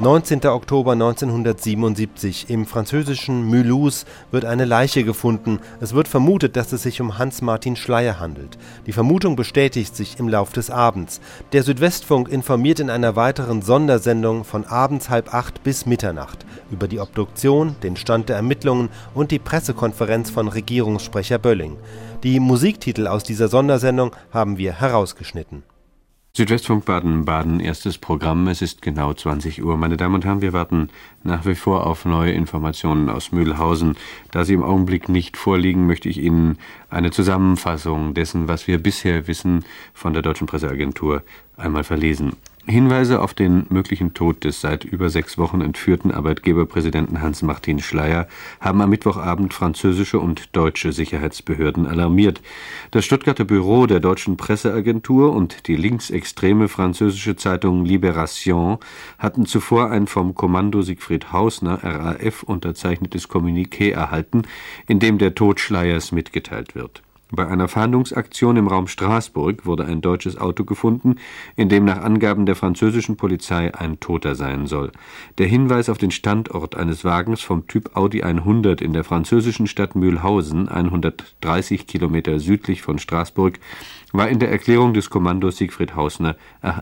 19. Oktober 1977 im französischen Mulhouse wird eine Leiche gefunden. Es wird vermutet, dass es sich um Hans-Martin Schleyer handelt. Die Vermutung bestätigt sich im Lauf des Abends. Der Südwestfunk informiert in einer weiteren Sondersendung von abends halb acht bis Mitternacht über die Obduktion, den Stand der Ermittlungen und die Pressekonferenz von Regierungssprecher Bölling. Die Musiktitel aus dieser Sondersendung haben wir herausgeschnitten Südwestfunk Baden-Baden, erstes Programm. Es ist genau 20 Uhr. Meine Damen und Herren, wir warten nach wie vor auf neue Informationen aus Mühlhausen. Da sie im Augenblick nicht vorliegen, möchte ich Ihnen eine Zusammenfassung dessen, was wir bisher wissen, von der Deutschen Presseagentur einmal verlesen. Hinweise auf den möglichen Tod des seit über sechs Wochen entführten Arbeitgeberpräsidenten Hans-Martin Schleyer haben am Mittwochabend französische und deutsche Sicherheitsbehörden alarmiert. Das Stuttgarter Büro der deutschen Presseagentur und die linksextreme französische Zeitung Libération hatten zuvor ein vom Kommando Siegfried Hausner RAF unterzeichnetes Kommuniqué erhalten, in dem der Tod Schleiers mitgeteilt wird bei einer Fahndungsaktion im Raum Straßburg wurde ein deutsches Auto gefunden, in dem nach Angaben der französischen Polizei ein Toter sein soll. Der Hinweis auf den Standort eines Wagens vom Typ Audi 100 in der französischen Stadt Mühlhausen, 130 Kilometer südlich von Straßburg, war in der Erklärung des Kommandos Siegfried Hausner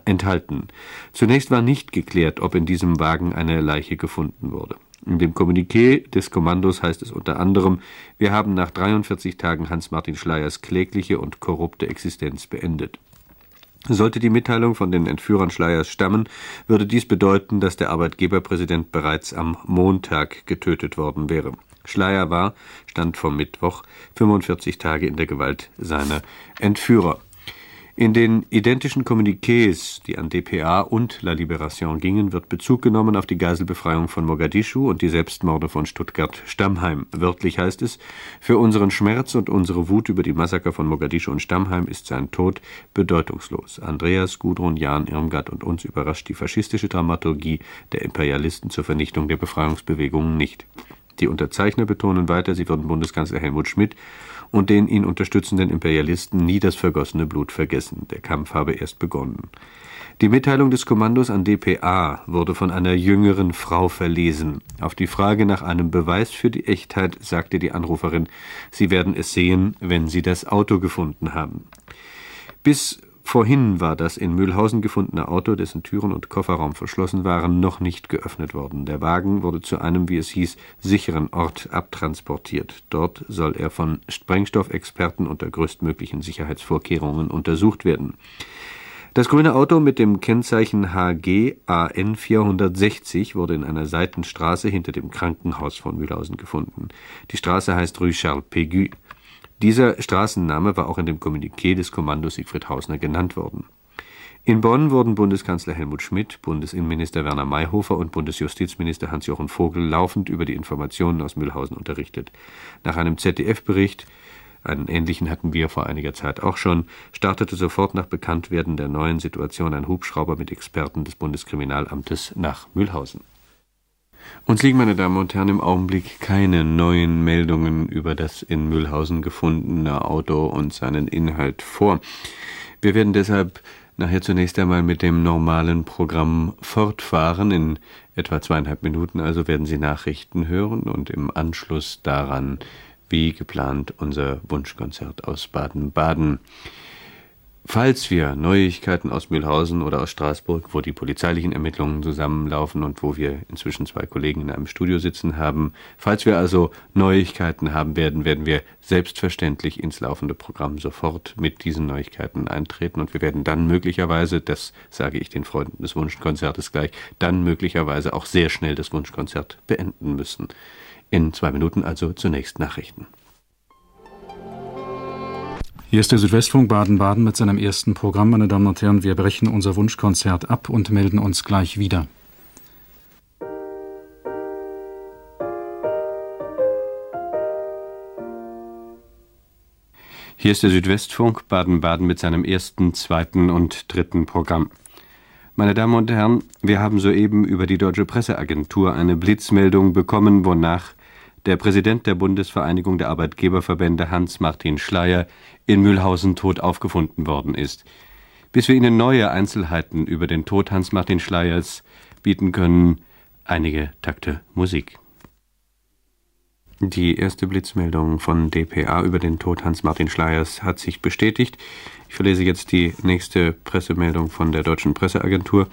enthalten. Zunächst war nicht geklärt, ob in diesem Wagen eine Leiche gefunden wurde. In dem Kommuniqué des Kommandos heißt es unter anderem, wir haben nach 43 Tagen Hans-Martin Schleyers klägliche und korrupte Existenz beendet. Sollte die Mitteilung von den Entführern Schleyers stammen, würde dies bedeuten, dass der Arbeitgeberpräsident bereits am Montag getötet worden wäre. Schleyer war, stand vom Mittwoch, 45 Tage in der Gewalt seiner Entführer. In den identischen Kommuniqués, die an dpa und La Libération gingen, wird Bezug genommen auf die Geiselbefreiung von Mogadischu und die Selbstmorde von Stuttgart-Stammheim. Wörtlich heißt es: Für unseren Schmerz und unsere Wut über die Massaker von Mogadischu und Stammheim ist sein Tod bedeutungslos. Andreas, Gudrun, Jan, Irmgard und uns überrascht die faschistische Dramaturgie der Imperialisten zur Vernichtung der Befreiungsbewegungen nicht. Die Unterzeichner betonen weiter, sie würden Bundeskanzler Helmut Schmidt und den ihn unterstützenden Imperialisten nie das vergossene Blut vergessen. Der Kampf habe erst begonnen. Die Mitteilung des Kommandos an dpa wurde von einer jüngeren Frau verlesen. Auf die Frage nach einem Beweis für die Echtheit sagte die Anruferin, Sie werden es sehen, wenn Sie das Auto gefunden haben. Bis Vorhin war das in Mühlhausen gefundene Auto, dessen Türen und Kofferraum verschlossen waren, noch nicht geöffnet worden. Der Wagen wurde zu einem, wie es hieß, sicheren Ort abtransportiert. Dort soll er von Sprengstoffexperten unter größtmöglichen Sicherheitsvorkehrungen untersucht werden. Das grüne Auto mit dem Kennzeichen HG AN 460 wurde in einer Seitenstraße hinter dem Krankenhaus von Mühlhausen gefunden. Die Straße heißt Rue Charles Pégu. Dieser Straßenname war auch in dem Kommuniqué des Kommandos Siegfried Hausner genannt worden. In Bonn wurden Bundeskanzler Helmut Schmidt, Bundesinnenminister Werner Mayhofer und Bundesjustizminister Hans-Jochen Vogel laufend über die Informationen aus Mühlhausen unterrichtet. Nach einem ZDF-Bericht einen ähnlichen hatten wir vor einiger Zeit auch schon, startete sofort nach Bekanntwerden der neuen Situation ein Hubschrauber mit Experten des Bundeskriminalamtes nach Mühlhausen. Uns liegen, meine Damen und Herren, im Augenblick keine neuen Meldungen über das in Mühlhausen gefundene Auto und seinen Inhalt vor. Wir werden deshalb nachher zunächst einmal mit dem normalen Programm fortfahren. In etwa zweieinhalb Minuten also werden Sie Nachrichten hören und im Anschluss daran, wie geplant, unser Wunschkonzert aus Baden-Baden. Falls wir Neuigkeiten aus Mühlhausen oder aus Straßburg, wo die polizeilichen Ermittlungen zusammenlaufen und wo wir inzwischen zwei Kollegen in einem Studio sitzen haben, falls wir also Neuigkeiten haben werden, werden wir selbstverständlich ins laufende Programm sofort mit diesen Neuigkeiten eintreten und wir werden dann möglicherweise, das sage ich den Freunden des Wunschkonzertes gleich, dann möglicherweise auch sehr schnell das Wunschkonzert beenden müssen. In zwei Minuten also zunächst Nachrichten. Hier ist der Südwestfunk Baden-Baden mit seinem ersten Programm. Meine Damen und Herren, wir brechen unser Wunschkonzert ab und melden uns gleich wieder. Hier ist der Südwestfunk Baden-Baden mit seinem ersten, zweiten und dritten Programm. Meine Damen und Herren, wir haben soeben über die Deutsche Presseagentur eine Blitzmeldung bekommen, wonach der Präsident der Bundesvereinigung der Arbeitgeberverbände Hans-Martin Schleyer in Mühlhausen tot aufgefunden worden ist. Bis wir Ihnen neue Einzelheiten über den Tod Hans-Martin Schleyers bieten können, einige Takte Musik. Die erste Blitzmeldung von dpa über den Tod Hans-Martin Schleiers hat sich bestätigt. Ich verlese jetzt die nächste Pressemeldung von der Deutschen Presseagentur.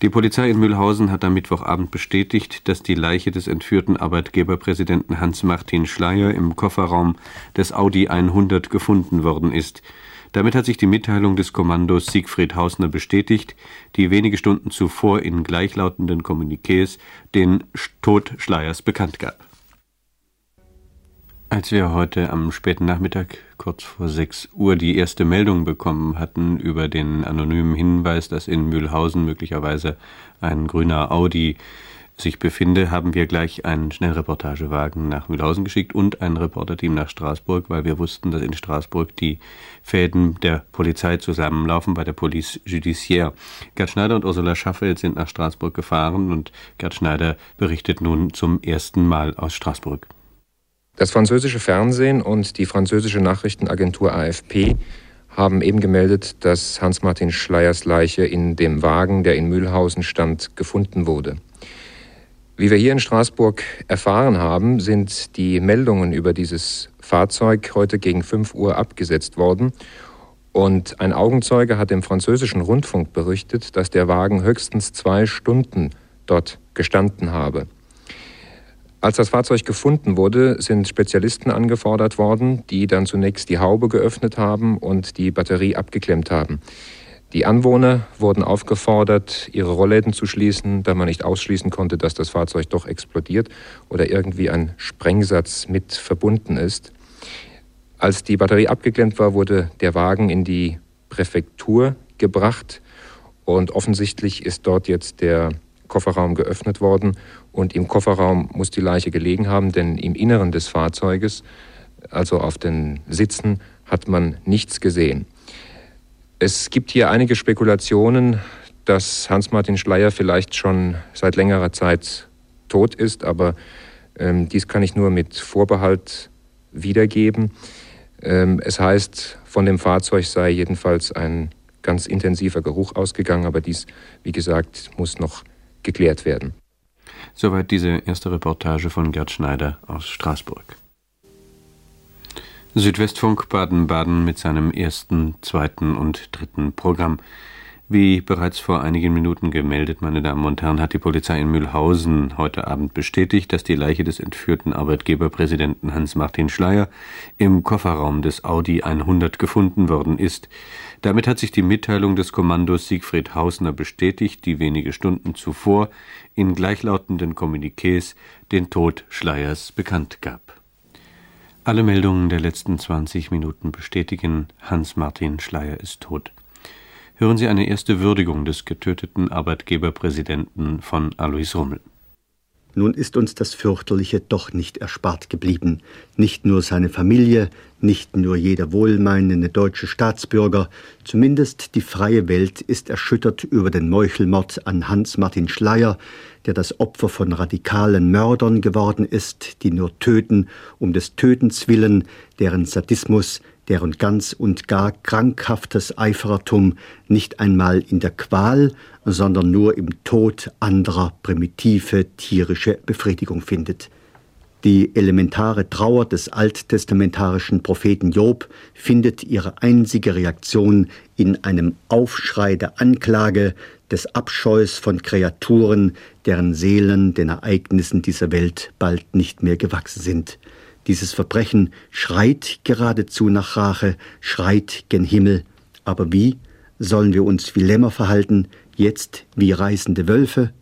Die Polizei in Mühlhausen hat am Mittwochabend bestätigt, dass die Leiche des entführten Arbeitgeberpräsidenten Hans-Martin Schleier im Kofferraum des Audi 100 gefunden worden ist. Damit hat sich die Mitteilung des Kommandos Siegfried Hausner bestätigt, die wenige Stunden zuvor in gleichlautenden Kommuniqués den Tod Schleiers bekannt gab. Als wir heute am späten Nachmittag, kurz vor 6 Uhr, die erste Meldung bekommen hatten über den anonymen Hinweis, dass in Mühlhausen möglicherweise ein grüner Audi sich befinde, haben wir gleich einen Schnellreportagewagen nach Mühlhausen geschickt und ein Reporterteam nach Straßburg, weil wir wussten, dass in Straßburg die Fäden der Polizei zusammenlaufen bei der Police Judiciaire. Gerd Schneider und Ursula Schaffeld sind nach Straßburg gefahren und Gerd Schneider berichtet nun zum ersten Mal aus Straßburg. Das französische Fernsehen und die französische Nachrichtenagentur AFP haben eben gemeldet, dass Hans-Martin Schleiers Leiche in dem Wagen, der in Mühlhausen stand, gefunden wurde. Wie wir hier in Straßburg erfahren haben, sind die Meldungen über dieses Fahrzeug heute gegen 5 Uhr abgesetzt worden. Und ein Augenzeuge hat dem französischen Rundfunk berichtet, dass der Wagen höchstens zwei Stunden dort gestanden habe. Als das Fahrzeug gefunden wurde, sind Spezialisten angefordert worden, die dann zunächst die Haube geöffnet haben und die Batterie abgeklemmt haben. Die Anwohner wurden aufgefordert, ihre Rollläden zu schließen, da man nicht ausschließen konnte, dass das Fahrzeug doch explodiert oder irgendwie ein Sprengsatz mit verbunden ist. Als die Batterie abgeklemmt war, wurde der Wagen in die Präfektur gebracht und offensichtlich ist dort jetzt der Kofferraum geöffnet worden und im Kofferraum muss die Leiche gelegen haben, denn im Inneren des Fahrzeuges, also auf den Sitzen, hat man nichts gesehen. Es gibt hier einige Spekulationen, dass Hans-Martin Schleier vielleicht schon seit längerer Zeit tot ist, aber ähm, dies kann ich nur mit Vorbehalt wiedergeben. Ähm, es heißt, von dem Fahrzeug sei jedenfalls ein ganz intensiver Geruch ausgegangen, aber dies, wie gesagt, muss noch geklärt werden. Soweit diese erste Reportage von Gerd Schneider aus Straßburg. Südwestfunk Baden-Baden mit seinem ersten, zweiten und dritten Programm. Wie bereits vor einigen Minuten gemeldet, meine Damen und Herren, hat die Polizei in Mühlhausen heute Abend bestätigt, dass die Leiche des entführten Arbeitgeberpräsidenten Hans-Martin Schleier im Kofferraum des Audi 100 gefunden worden ist. Damit hat sich die Mitteilung des Kommandos Siegfried Hausner bestätigt, die wenige Stunden zuvor in gleichlautenden Kommuniqués den Tod Schleiers bekannt gab. Alle Meldungen der letzten 20 Minuten bestätigen, Hans-Martin Schleier ist tot. Hören Sie eine erste Würdigung des getöteten Arbeitgeberpräsidenten von Alois Rummel. Nun ist uns das Fürchterliche doch nicht erspart geblieben. Nicht nur seine Familie, nicht nur jeder wohlmeinende deutsche Staatsbürger, zumindest die freie Welt ist erschüttert über den Meuchelmord an Hans-Martin Schleier, der das Opfer von radikalen Mördern geworden ist, die nur töten um des Tötens willen, deren Sadismus, deren ganz und gar krankhaftes Eiferertum nicht einmal in der Qual, sondern nur im Tod anderer primitive tierische Befriedigung findet. Die elementare Trauer des alttestamentarischen Propheten Job findet ihre einzige Reaktion in einem Aufschrei der Anklage, des Abscheus von Kreaturen, deren Seelen den Ereignissen dieser Welt bald nicht mehr gewachsen sind. Dieses Verbrechen schreit geradezu nach Rache, schreit gen Himmel. Aber wie sollen wir uns wie Lämmer verhalten, jetzt wie reißende Wölfe?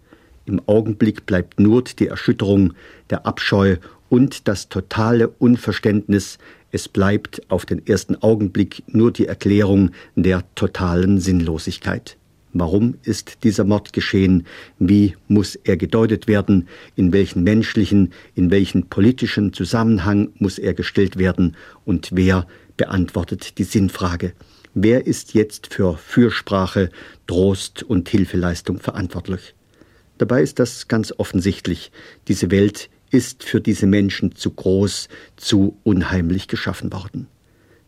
Im Augenblick bleibt nur die Erschütterung, der Abscheu und das totale Unverständnis, es bleibt auf den ersten Augenblick nur die Erklärung der totalen Sinnlosigkeit. Warum ist dieser Mord geschehen? Wie muss er gedeutet werden? In welchen menschlichen, in welchen politischen Zusammenhang muss er gestellt werden? Und wer beantwortet die Sinnfrage? Wer ist jetzt für Fürsprache, Trost und Hilfeleistung verantwortlich? Dabei ist das ganz offensichtlich. Diese Welt ist für diese Menschen zu groß, zu unheimlich geschaffen worden.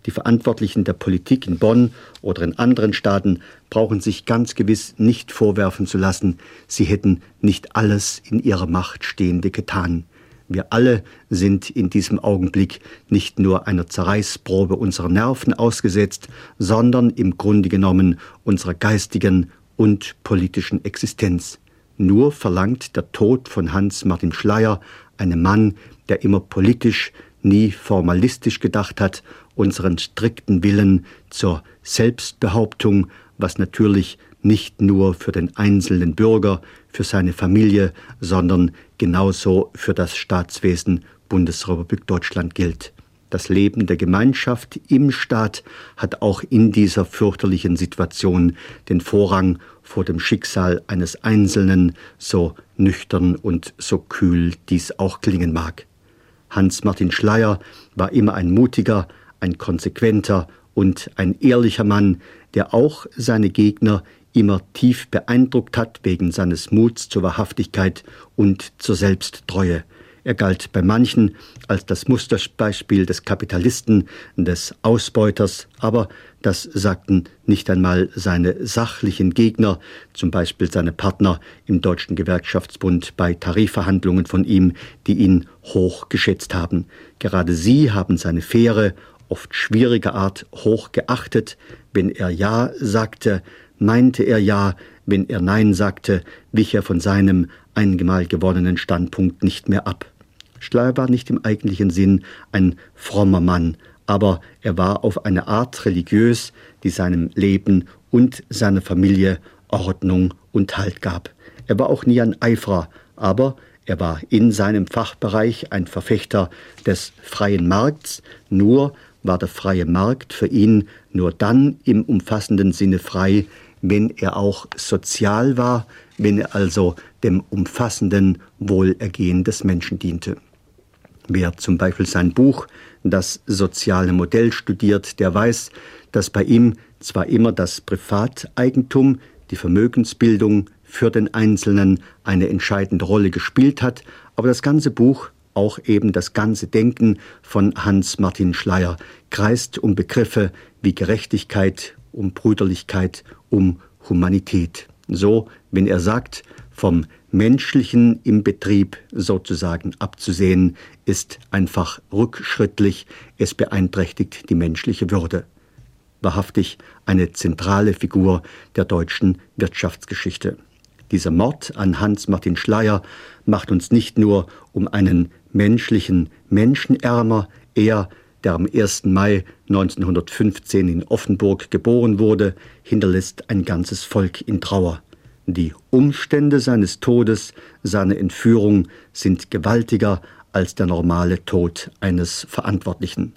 Die Verantwortlichen der Politik in Bonn oder in anderen Staaten brauchen sich ganz gewiss nicht vorwerfen zu lassen, sie hätten nicht alles in ihrer Macht Stehende getan. Wir alle sind in diesem Augenblick nicht nur einer Zerreißprobe unserer Nerven ausgesetzt, sondern im Grunde genommen unserer geistigen und politischen Existenz. Nur verlangt der Tod von Hans Martin Schleyer, einem Mann, der immer politisch, nie formalistisch gedacht hat, unseren strikten Willen zur Selbstbehauptung, was natürlich nicht nur für den einzelnen Bürger, für seine Familie, sondern genauso für das Staatswesen Bundesrepublik Deutschland gilt. Das Leben der Gemeinschaft im Staat hat auch in dieser fürchterlichen Situation den Vorrang vor dem Schicksal eines Einzelnen, so nüchtern und so kühl dies auch klingen mag. Hans Martin Schleyer war immer ein mutiger, ein konsequenter und ein ehrlicher Mann, der auch seine Gegner immer tief beeindruckt hat wegen seines Muts zur Wahrhaftigkeit und zur Selbsttreue. Er galt bei manchen als das Musterbeispiel des Kapitalisten, des Ausbeuters, aber das sagten nicht einmal seine sachlichen Gegner, zum Beispiel seine Partner im Deutschen Gewerkschaftsbund bei Tarifverhandlungen von ihm, die ihn hoch geschätzt haben. Gerade sie haben seine faire, oft schwierige Art hoch geachtet. Wenn er Ja sagte, meinte er Ja, wenn er Nein sagte, wich er von seinem einmal gewonnenen Standpunkt nicht mehr ab. Schleier war nicht im eigentlichen Sinn ein frommer Mann, aber er war auf eine Art religiös, die seinem Leben und seiner Familie Ordnung und Halt gab. Er war auch nie ein Eiferer, aber er war in seinem Fachbereich ein Verfechter des freien Markts, nur war der freie Markt für ihn nur dann im umfassenden Sinne frei, wenn er auch sozial war, wenn er also dem umfassenden Wohlergehen des Menschen diente. Wer zum Beispiel sein Buch Das soziale Modell studiert, der weiß, dass bei ihm zwar immer das Privateigentum, die Vermögensbildung für den Einzelnen eine entscheidende Rolle gespielt hat, aber das ganze Buch, auch eben das ganze Denken von Hans Martin Schleyer, kreist um Begriffe wie Gerechtigkeit, um Brüderlichkeit, um Humanität. So, wenn er sagt, vom Menschlichen im Betrieb sozusagen abzusehen, ist einfach rückschrittlich, es beeinträchtigt die menschliche Würde. Wahrhaftig eine zentrale Figur der deutschen Wirtschaftsgeschichte. Dieser Mord an Hans Martin Schleyer macht uns nicht nur um einen menschlichen Menschen ärmer, er, der am 1. Mai 1915 in Offenburg geboren wurde, hinterlässt ein ganzes Volk in Trauer. Die Umstände seines Todes, seine Entführung sind gewaltiger als der normale Tod eines Verantwortlichen.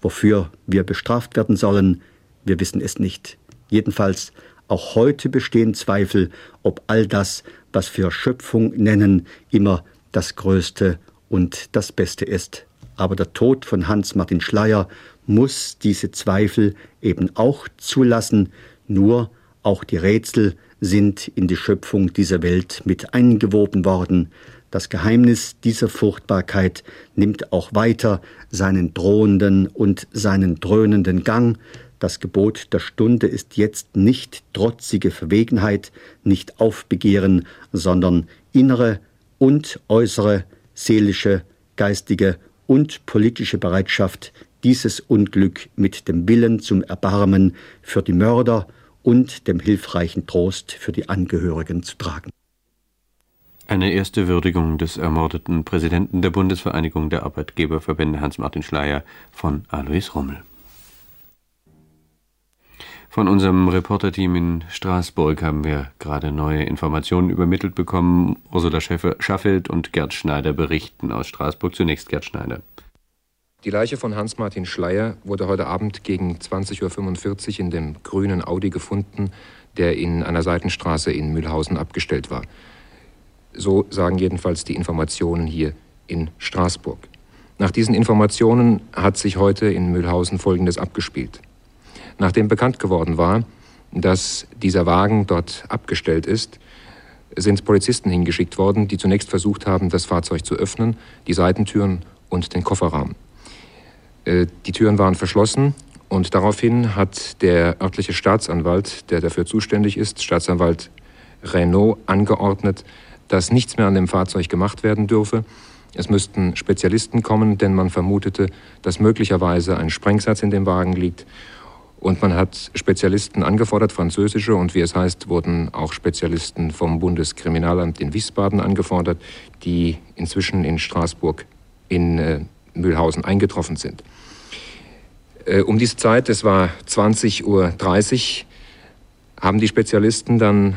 Wofür wir bestraft werden sollen, wir wissen es nicht. Jedenfalls auch heute bestehen Zweifel, ob all das, was wir Schöpfung nennen, immer das Größte und das Beste ist. Aber der Tod von Hans Martin Schleyer muss diese Zweifel eben auch zulassen, nur auch die Rätsel sind in die Schöpfung dieser Welt mit eingewoben worden. Das Geheimnis dieser Furchtbarkeit nimmt auch weiter seinen drohenden und seinen dröhnenden Gang. Das Gebot der Stunde ist jetzt nicht trotzige Verwegenheit, nicht Aufbegehren, sondern innere und äußere, seelische, geistige und politische Bereitschaft, dieses Unglück mit dem Willen zum Erbarmen für die Mörder und dem hilfreichen Trost für die Angehörigen zu tragen. Eine erste Würdigung des ermordeten Präsidenten der Bundesvereinigung der Arbeitgeberverbände Hans-Martin Schleyer von Alois Rummel. Von unserem Reporterteam in Straßburg haben wir gerade neue Informationen übermittelt bekommen. Ursula Schaffelt und Gerd Schneider berichten aus Straßburg. Zunächst Gerd Schneider. Die Leiche von Hans-Martin Schleier wurde heute Abend gegen 20.45 Uhr in dem grünen Audi gefunden, der in einer Seitenstraße in Mühlhausen abgestellt war. So sagen jedenfalls die Informationen hier in Straßburg. Nach diesen Informationen hat sich heute in Mühlhausen Folgendes abgespielt. Nachdem bekannt geworden war, dass dieser Wagen dort abgestellt ist, sind Polizisten hingeschickt worden, die zunächst versucht haben, das Fahrzeug zu öffnen, die Seitentüren und den Kofferraum. Äh, die Türen waren verschlossen Und daraufhin hat der örtliche Staatsanwalt, der dafür zuständig ist, Staatsanwalt Renault, angeordnet, dass nichts mehr an dem Fahrzeug gemacht werden dürfe. Es müssten Spezialisten kommen, denn man vermutete, dass möglicherweise ein Sprengsatz in dem Wagen liegt. Und man hat Spezialisten angefordert, französische, und wie es heißt, wurden auch Spezialisten vom Bundeskriminalamt in Wiesbaden angefordert, die inzwischen in Straßburg in äh, Mühlhausen eingetroffen sind. Äh, um diese Zeit, es war 20.30 Uhr, haben die Spezialisten dann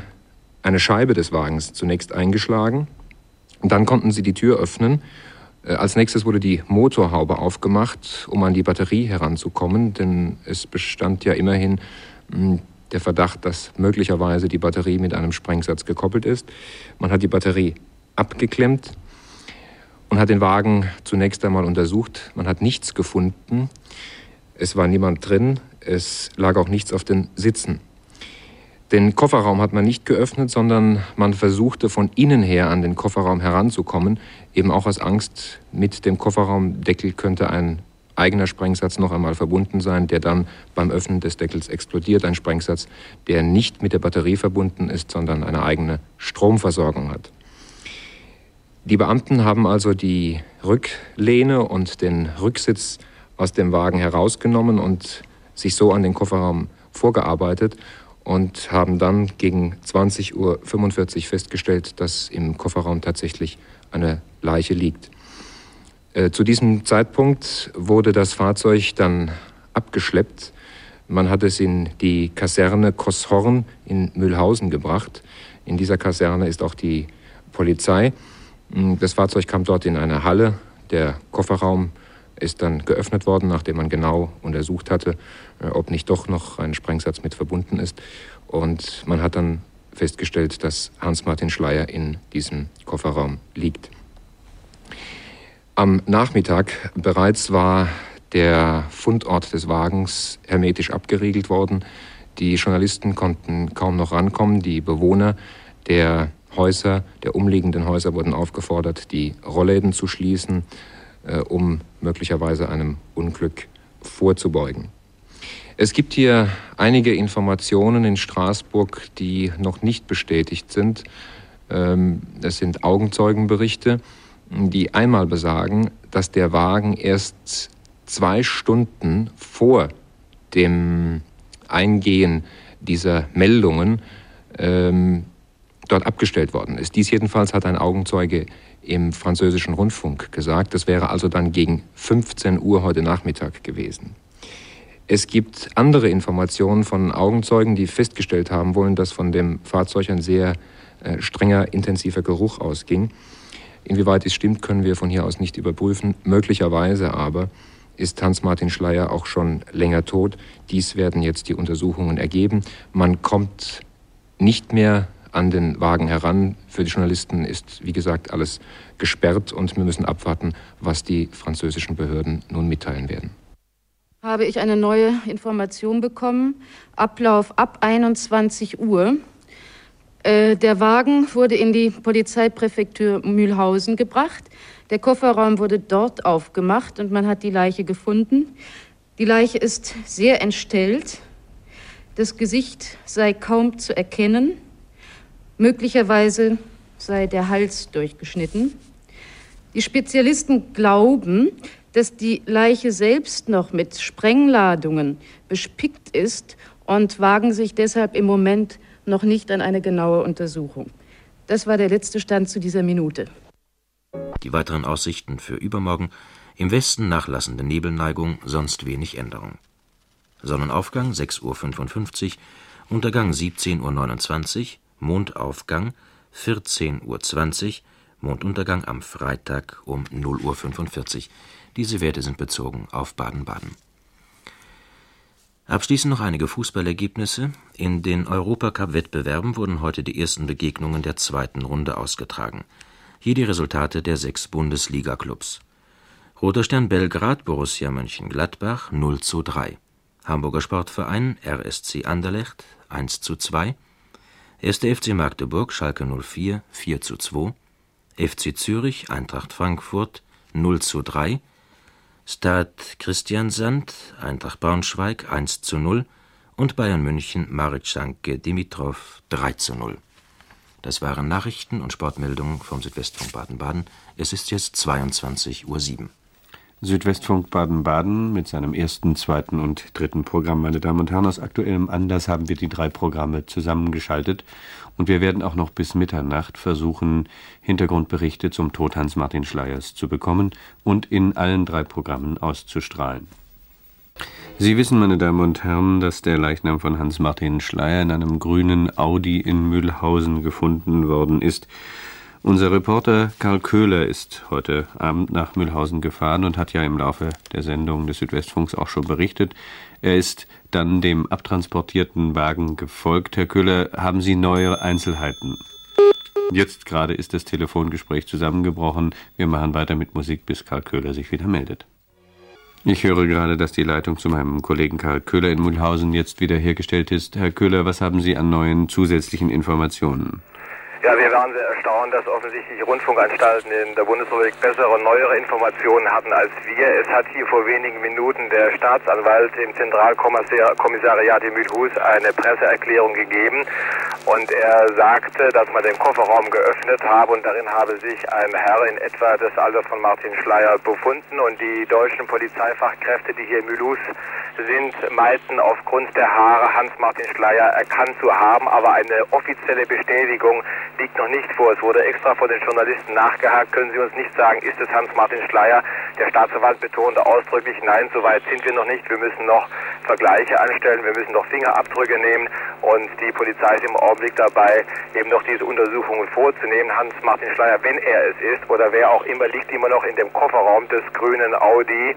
eine Scheibe des Wagens zunächst eingeschlagen. Und dann konnten sie die Tür öffnen. Äh, als nächstes wurde die Motorhaube aufgemacht, um an die Batterie heranzukommen, denn es bestand ja immerhin hm, der Verdacht, dass möglicherweise die Batterie mit einem Sprengsatz gekoppelt ist. Man hat die Batterie abgeklemmt und hat den Wagen zunächst einmal untersucht. Man hat nichts gefunden. Es war niemand drin. Es lag auch nichts auf den Sitzen. Den Kofferraum hat man nicht geöffnet, sondern man versuchte von innen her an den Kofferraum heranzukommen, eben auch aus Angst, mit dem Kofferraumdeckel könnte ein eigener Sprengsatz noch einmal verbunden sein, der dann beim Öffnen des Deckels explodiert. Ein Sprengsatz, der nicht mit der Batterie verbunden ist, sondern eine eigene Stromversorgung hat. Die Beamten haben also die Rücklehne und den Rücksitz aus dem Wagen herausgenommen und sich so an den Kofferraum vorgearbeitet und haben dann gegen 20.45 Uhr festgestellt, dass im Kofferraum tatsächlich eine Leiche liegt. Äh, zu diesem Zeitpunkt wurde das Fahrzeug dann abgeschleppt. Man hat es in die Kaserne Kosshorn in Mühlhausen gebracht. In dieser Kaserne ist auch die Polizei. Mm, das Fahrzeug kam dort in eine Halle. Der Kofferraum ist dann geöffnet worden, nachdem man genau untersucht hatte, äh, ob nicht doch noch ein Sprengsatz mit verbunden ist. Und man hat dann festgestellt, dass Hans-Martin Schleier in diesem Kofferraum liegt. Am Nachmittag bereits war der Fundort des Wagens hermetisch abgeriegelt worden. Die Journalisten konnten kaum noch rankommen. Die Bewohner der Häuser, der umliegenden Häuser wurden aufgefordert, die Rollläden zu schließen, um möglicherweise einem Unglück vorzubeugen. Es gibt hier einige Informationen in Straßburg, die noch nicht bestätigt sind. Ähm, es sind Augenzeugenberichte, die einmal besagen, dass der Wagen erst zwei Stunden vor dem Eingehen dieser Meldungen ähm, dort abgestellt worden ist. Dies jedenfalls hat ein Augenzeuge im französischen Rundfunk gesagt. Das wäre also dann gegen 15 Uhr heute Nachmittag gewesen. Es gibt andere Informationen von Augenzeugen, die festgestellt haben wollen, dass von dem Fahrzeug ein sehr äh, strenger, intensiver Geruch ausging. Inwieweit es stimmt, können wir von hier aus nicht überprüfen. Möglicherweise aber ist Hans-Martin Schleier auch schon länger tot. Dies werden jetzt die Untersuchungen ergeben. Man kommt nicht mehr an den Wagen heran. Für die Journalisten ist, wie gesagt, alles gesperrt und wir müssen abwarten, was die französischen Behörden nun mitteilen werden. Habe ich eine neue Information bekommen. Ablauf ab 21 Uhr. Äh, der Wagen wurde in die Polizeipräfektur Mühlhausen gebracht. Der Kofferraum wurde dort aufgemacht und man hat die Leiche gefunden. Die Leiche ist sehr entstellt. Das Gesicht sei kaum zu erkennen. Möglicherweise sei der Hals durchgeschnitten. Die Spezialisten glauben, dass die Leiche selbst noch mit Sprengladungen bespickt ist und wagen sich deshalb im Moment noch nicht an eine genaue Untersuchung. Das war der letzte Stand zu dieser Minute. Die weiteren Aussichten für übermorgen im Westen nachlassende Nebelneigung, sonst wenig Änderung. Sonnenaufgang 6.55 Uhr, Untergang 17.29 Uhr, Mondaufgang 14.20 Uhr, Monduntergang am Freitag um 0.45 Uhr. Diese Werte sind bezogen auf Baden-Baden. Abschließend noch einige Fußballergebnisse. In den Europacup-Wettbewerben wurden heute die ersten Begegnungen der zweiten Runde ausgetragen. Hier die Resultate der sechs Bundesliga-Clubs. Roter Stern Belgrad, Borussia Mönchengladbach 0 zu 3. Hamburger Sportverein RSC Anderlecht 1 zu 2. 1. FC Magdeburg, Schalke 04, 4 zu 2, FC Zürich, Eintracht Frankfurt 0 zu 3, Stad Christiansand, Eintracht Braunschweig 1 zu 0 und Bayern München Marichanke Dimitrov 3 zu 0. Das waren Nachrichten und Sportmeldungen vom Südwestfunk Baden-Baden. Es ist jetzt 22.07 Uhr. Südwestfunk Baden-Baden mit seinem ersten, zweiten und dritten Programm. Meine Damen und Herren, aus aktuellem Anlass haben wir die drei Programme zusammengeschaltet und wir werden auch noch bis Mitternacht versuchen, Hintergrundberichte zum Tod Hans-Martin Schleiers zu bekommen und in allen drei Programmen auszustrahlen. Sie wissen, meine Damen und Herren, dass der Leichnam von Hans-Martin Schleier in einem grünen Audi in Mühlhausen gefunden worden ist. Unser Reporter Karl Köhler ist heute Abend nach Mühlhausen gefahren und hat ja im Laufe der Sendung des Südwestfunks auch schon berichtet. Er ist dann dem abtransportierten Wagen gefolgt. Herr Köhler, haben Sie neue Einzelheiten? Jetzt gerade ist das Telefongespräch zusammengebrochen. Wir machen weiter mit Musik, bis Karl Köhler sich wieder meldet. Ich höre gerade, dass die Leitung zu meinem Kollegen Karl Köhler in Mühlhausen jetzt wieder hergestellt ist. Herr Köhler, was haben Sie an neuen zusätzlichen Informationen? Ja, wir waren sehr erstaunt, dass offensichtlich Rundfunkanstalten in der Bundesrepublik bessere und neuere Informationen hatten als wir. Es hat hier vor wenigen Minuten der Staatsanwalt im Zentralkommissariat in Mühlhus eine Presseerklärung gegeben und er sagte, dass man den Kofferraum geöffnet habe und darin habe sich ein Herr in etwa des Alters von Martin Schleier befunden und die deutschen Polizeifachkräfte, die hier in Mühlhus sind, meinten aufgrund der Haare Hans-Martin Schleier erkannt zu haben, aber eine offizielle Bestätigung liegt noch nicht vor. Es wurde extra von den Journalisten nachgehakt. Können Sie uns nicht sagen, ist es Hans-Martin Schleier? Der Staatsanwalt betonte ausdrücklich, nein, so weit sind wir noch nicht. Wir müssen noch Vergleiche anstellen, wir müssen noch Fingerabdrücke nehmen und die Polizei ist im Augenblick dabei, eben noch diese Untersuchungen vorzunehmen. Hans-Martin Schleier, wenn er es ist oder wer auch immer, liegt immer noch in dem Kofferraum des grünen Audi,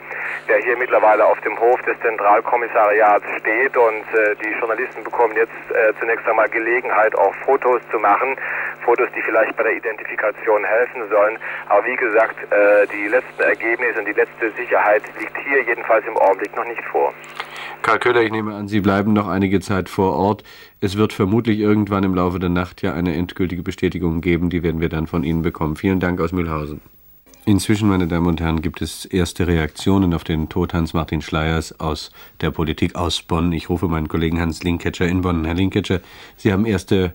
der hier mittlerweile auf dem Hof des Zentralkommissariats steht und äh, die Journalisten bekommen jetzt äh, zunächst einmal Gelegenheit, auch Fotos zu machen. Fotos, die vielleicht bei der Identifikation helfen sollen. Aber wie gesagt, äh, die letzten Ergebnisse und die letzte Sicherheit liegt hier jedenfalls im Augenblick noch nicht vor. Karl Köhler, ich nehme an, Sie bleiben noch einige Zeit vor Ort. Es wird vermutlich irgendwann im Laufe der Nacht ja eine endgültige Bestätigung geben. Die werden wir dann von Ihnen bekommen. Vielen Dank aus Mühlhausen. Inzwischen, meine Damen und Herren, gibt es erste Reaktionen auf den Tod Hans-Martin Schleiers aus der Politik aus Bonn. Ich rufe meinen Kollegen Hans Linketscher in Bonn. Herr Linketscher, Sie haben erste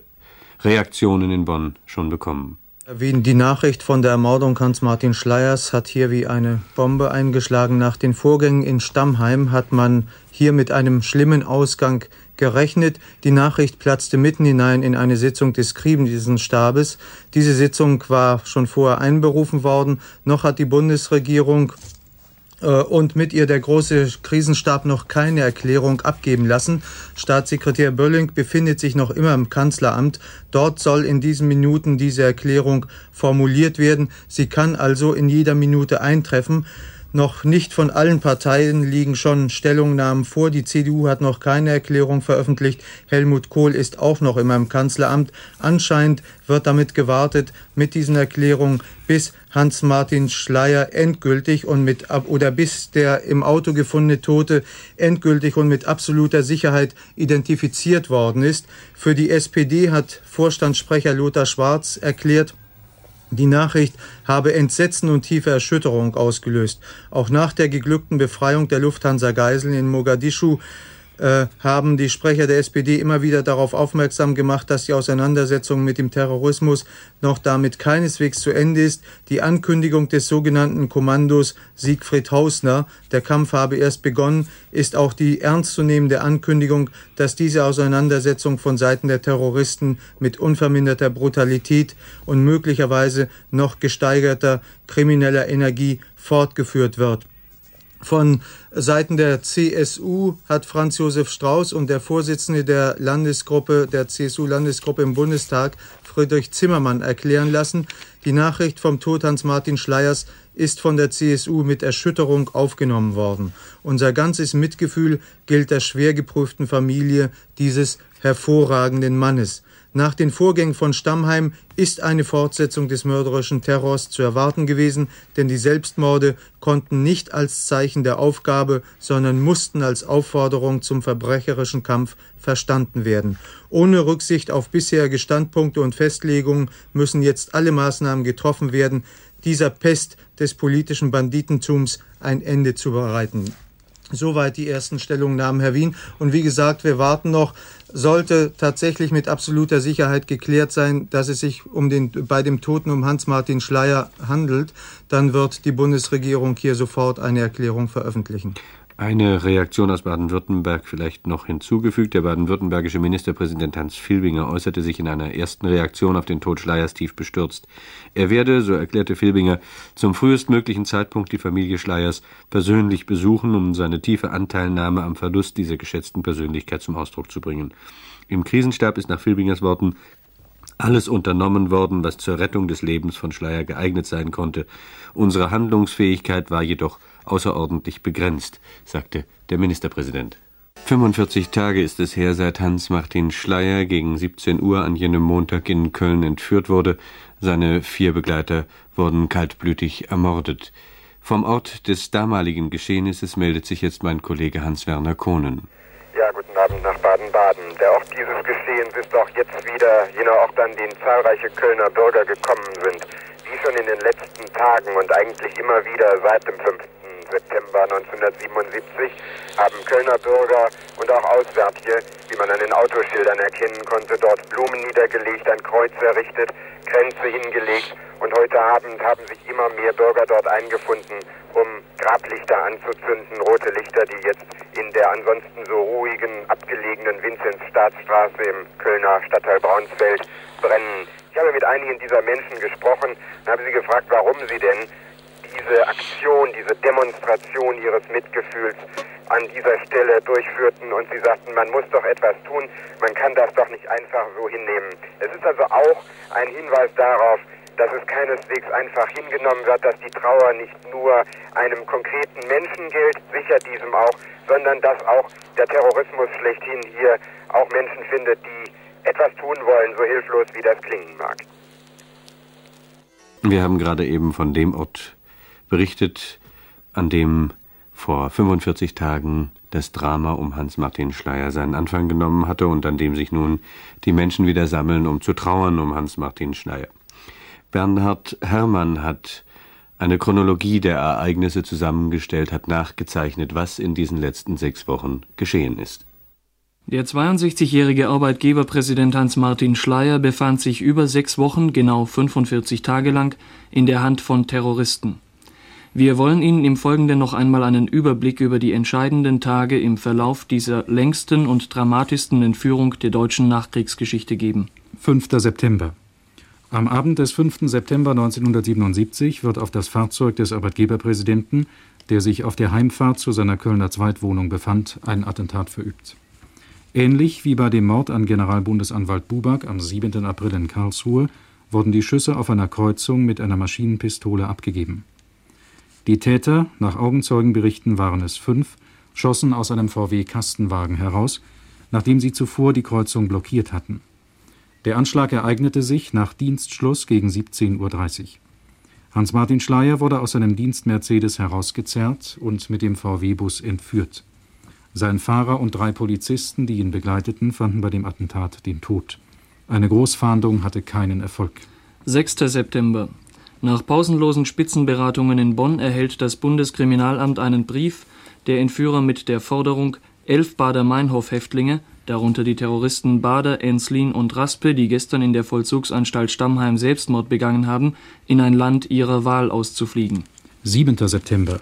Reaktionen in Bonn schon bekommen. Die Nachricht von der Ermordung Hans-Martin Schleiers hat hier wie eine Bombe eingeschlagen. Nach den Vorgängen in Stammheim hat man hier mit einem schlimmen Ausgang gerechnet. Die Nachricht platzte mitten hinein in eine Sitzung des Krisenstabes. Diese Sitzung war schon vorher einberufen worden. Noch hat die Bundesregierung äh, und mit ihr der große Krisenstab noch keine Erklärung abgeben lassen. Staatssekretär Bölling befindet sich noch immer im Kanzleramt. Dort soll in diesen Minuten diese Erklärung formuliert werden. Sie kann also in jeder Minute eintreffen. Noch nicht von allen Parteien liegen schon Stellungnahmen vor. Die CDU hat noch keine Erklärung veröffentlicht. Helmut Kohl ist auch noch immer im Kanzleramt. Anscheinend wird damit gewartet mit diesen Erklärungen, bis Hans-Martin Schleier endgültig und mit oder bis der im Auto gefundene Tote endgültig und mit absoluter Sicherheit identifiziert worden ist. Für die SPD hat Vorstandssprecher Lothar Schwarz erklärt, die Nachricht habe Entsetzen und tiefe Erschütterung ausgelöst. Auch nach der geglückten Befreiung der Lufthansa-Geiseln in Mogadischu äh, haben die Sprecher der SPD immer wieder darauf aufmerksam gemacht, dass die Auseinandersetzung mit dem Terrorismus noch damit keineswegs zu Ende ist. Die Ankündigung des sogenannten Kommandos Siegfried Hausner, der Kampf habe erst begonnen, ist auch die ernstzunehmende Ankündigung, dass diese Auseinandersetzung von Seiten der Terroristen mit unverminderter Brutalität und möglicherweise noch gesteigerter krimineller Energie fortgeführt wird. Von Seiten der CSU hat Franz Josef Strauß und der Vorsitzende der Landesgruppe, der CSU-Landesgruppe im Bundestag, Friedrich Zimmermann, erklären lassen, die Nachricht vom Tod Hans-Martin Schleiers ist von der CSU mit Erschütterung aufgenommen worden. Unser ganzes Mitgefühl gilt der schwer geprüften Familie dieses hervorragenden Mannes. Nach den Vorgängen von Stammheim ist eine Fortsetzung des mörderischen Terrors zu erwarten gewesen, denn die Selbstmorde konnten nicht als Zeichen der Aufgabe, sondern mussten als Aufforderung zum verbrecherischen Kampf verstanden werden. Ohne Rücksicht auf bisherige Standpunkte und Festlegungen müssen jetzt alle Maßnahmen getroffen werden, dieser Pest des politischen Banditentums ein Ende zu bereiten. Soweit die ersten Stellungnahmen, Herr Wien. Und wie gesagt, wir warten noch. Sollte tatsächlich mit absoluter Sicherheit geklärt sein, dass es sich um den, bei dem Toten um Hans-Martin Schleier handelt, dann wird die Bundesregierung hier sofort eine Erklärung veröffentlichen. Eine Reaktion aus Baden-Württemberg vielleicht noch hinzugefügt. Der baden-württembergische Ministerpräsident Hans Filbinger äußerte sich in einer ersten Reaktion auf den Tod Schleiers tief bestürzt. Er werde, so erklärte Filbinger, zum frühestmöglichen Zeitpunkt die Familie Schleiers persönlich besuchen, um seine tiefe Anteilnahme am Verlust dieser geschätzten Persönlichkeit zum Ausdruck zu bringen. Im Krisenstab ist nach Filbingers Worten alles unternommen worden, was zur Rettung des Lebens von Schleier geeignet sein konnte. Unsere Handlungsfähigkeit war jedoch außerordentlich begrenzt, sagte der Ministerpräsident. 45 Tage ist es her, seit Hans-Martin Schleier gegen 17 Uhr an jenem Montag in Köln entführt wurde. Seine vier Begleiter wurden kaltblütig ermordet. Vom Ort des damaligen Geschehnisses meldet sich jetzt mein Kollege Hans-Werner Kohnen. Guten Abend nach Baden-Baden. Der Ort dieses Geschehens ist auch jetzt wieder jener Ort, an den zahlreiche Kölner Bürger gekommen sind. Wie schon in den letzten Tagen und eigentlich immer wieder seit dem 5. September 1977 haben Kölner Bürger und auch Auswärtige, wie man an den Autoschildern erkennen konnte, dort Blumen niedergelegt, ein Kreuz errichtet, Grenze hingelegt und heute Abend haben sich immer mehr Bürger dort eingefunden, um Grablichter anzuzünden, rote Lichter, die jetzt in der ansonsten so ruhigen, abgelegenen Vinzenzstaatsstraße im Kölner Stadtteil Braunsfeld brennen. Ich habe mit einigen dieser Menschen gesprochen und habe sie gefragt, warum sie denn diese Aktion, diese Demonstration ihres Mitgefühls an dieser Stelle durchführten und sie sagten, man muss doch etwas tun, man kann das doch nicht einfach so hinnehmen. Es ist also auch ein Hinweis darauf, dass es keineswegs einfach hingenommen wird, dass die Trauer nicht nur einem konkreten Menschen gilt, sicher diesem auch, sondern dass auch der Terrorismus schlechthin hier auch Menschen findet, die etwas tun wollen, so hilflos wie das klingen mag. Wir haben gerade eben von dem Ort berichtet, an dem vor 45 Tagen das Drama um Hans-Martin Schleier seinen Anfang genommen hatte und an dem sich nun die Menschen wieder sammeln, um zu trauern um Hans-Martin Schleier. Bernhard Herrmann hat eine Chronologie der Ereignisse zusammengestellt, hat nachgezeichnet, was in diesen letzten sechs Wochen geschehen ist. Der 62-jährige Arbeitgeberpräsident Hans-Martin Schleier befand sich über sechs Wochen, genau 45 Tage lang, in der Hand von Terroristen. Wir wollen Ihnen im Folgenden noch einmal einen Überblick über die entscheidenden Tage im Verlauf dieser längsten und dramatischsten Entführung der deutschen Nachkriegsgeschichte geben. 5. September. Am Abend des 5. September 1977 wird auf das Fahrzeug des Arbeitgeberpräsidenten, der sich auf der Heimfahrt zu seiner Kölner Zweitwohnung befand, ein Attentat verübt. Ähnlich wie bei dem Mord an Generalbundesanwalt Buback am 7. April in Karlsruhe wurden die Schüsse auf einer Kreuzung mit einer Maschinenpistole abgegeben. Die Täter, nach Augenzeugenberichten waren es fünf, schossen aus einem VW-Kastenwagen heraus, nachdem sie zuvor die Kreuzung blockiert hatten. Der Anschlag ereignete sich nach Dienstschluss gegen 17.30 Uhr. Hans-Martin Schleier wurde aus seinem Dienst-Mercedes herausgezerrt und mit dem VW-Bus entführt. Sein Fahrer und drei Polizisten, die ihn begleiteten, fanden bei dem Attentat den Tod. Eine Großfahndung hatte keinen Erfolg. 6. September. Nach pausenlosen Spitzenberatungen in Bonn erhält das Bundeskriminalamt einen Brief, der Entführer mit der Forderung, elf Bader-Meinhof-Häftlinge, darunter die Terroristen Bader, Enslin und Raspe, die gestern in der Vollzugsanstalt Stammheim Selbstmord begangen haben, in ein Land ihrer Wahl auszufliegen. 7. September.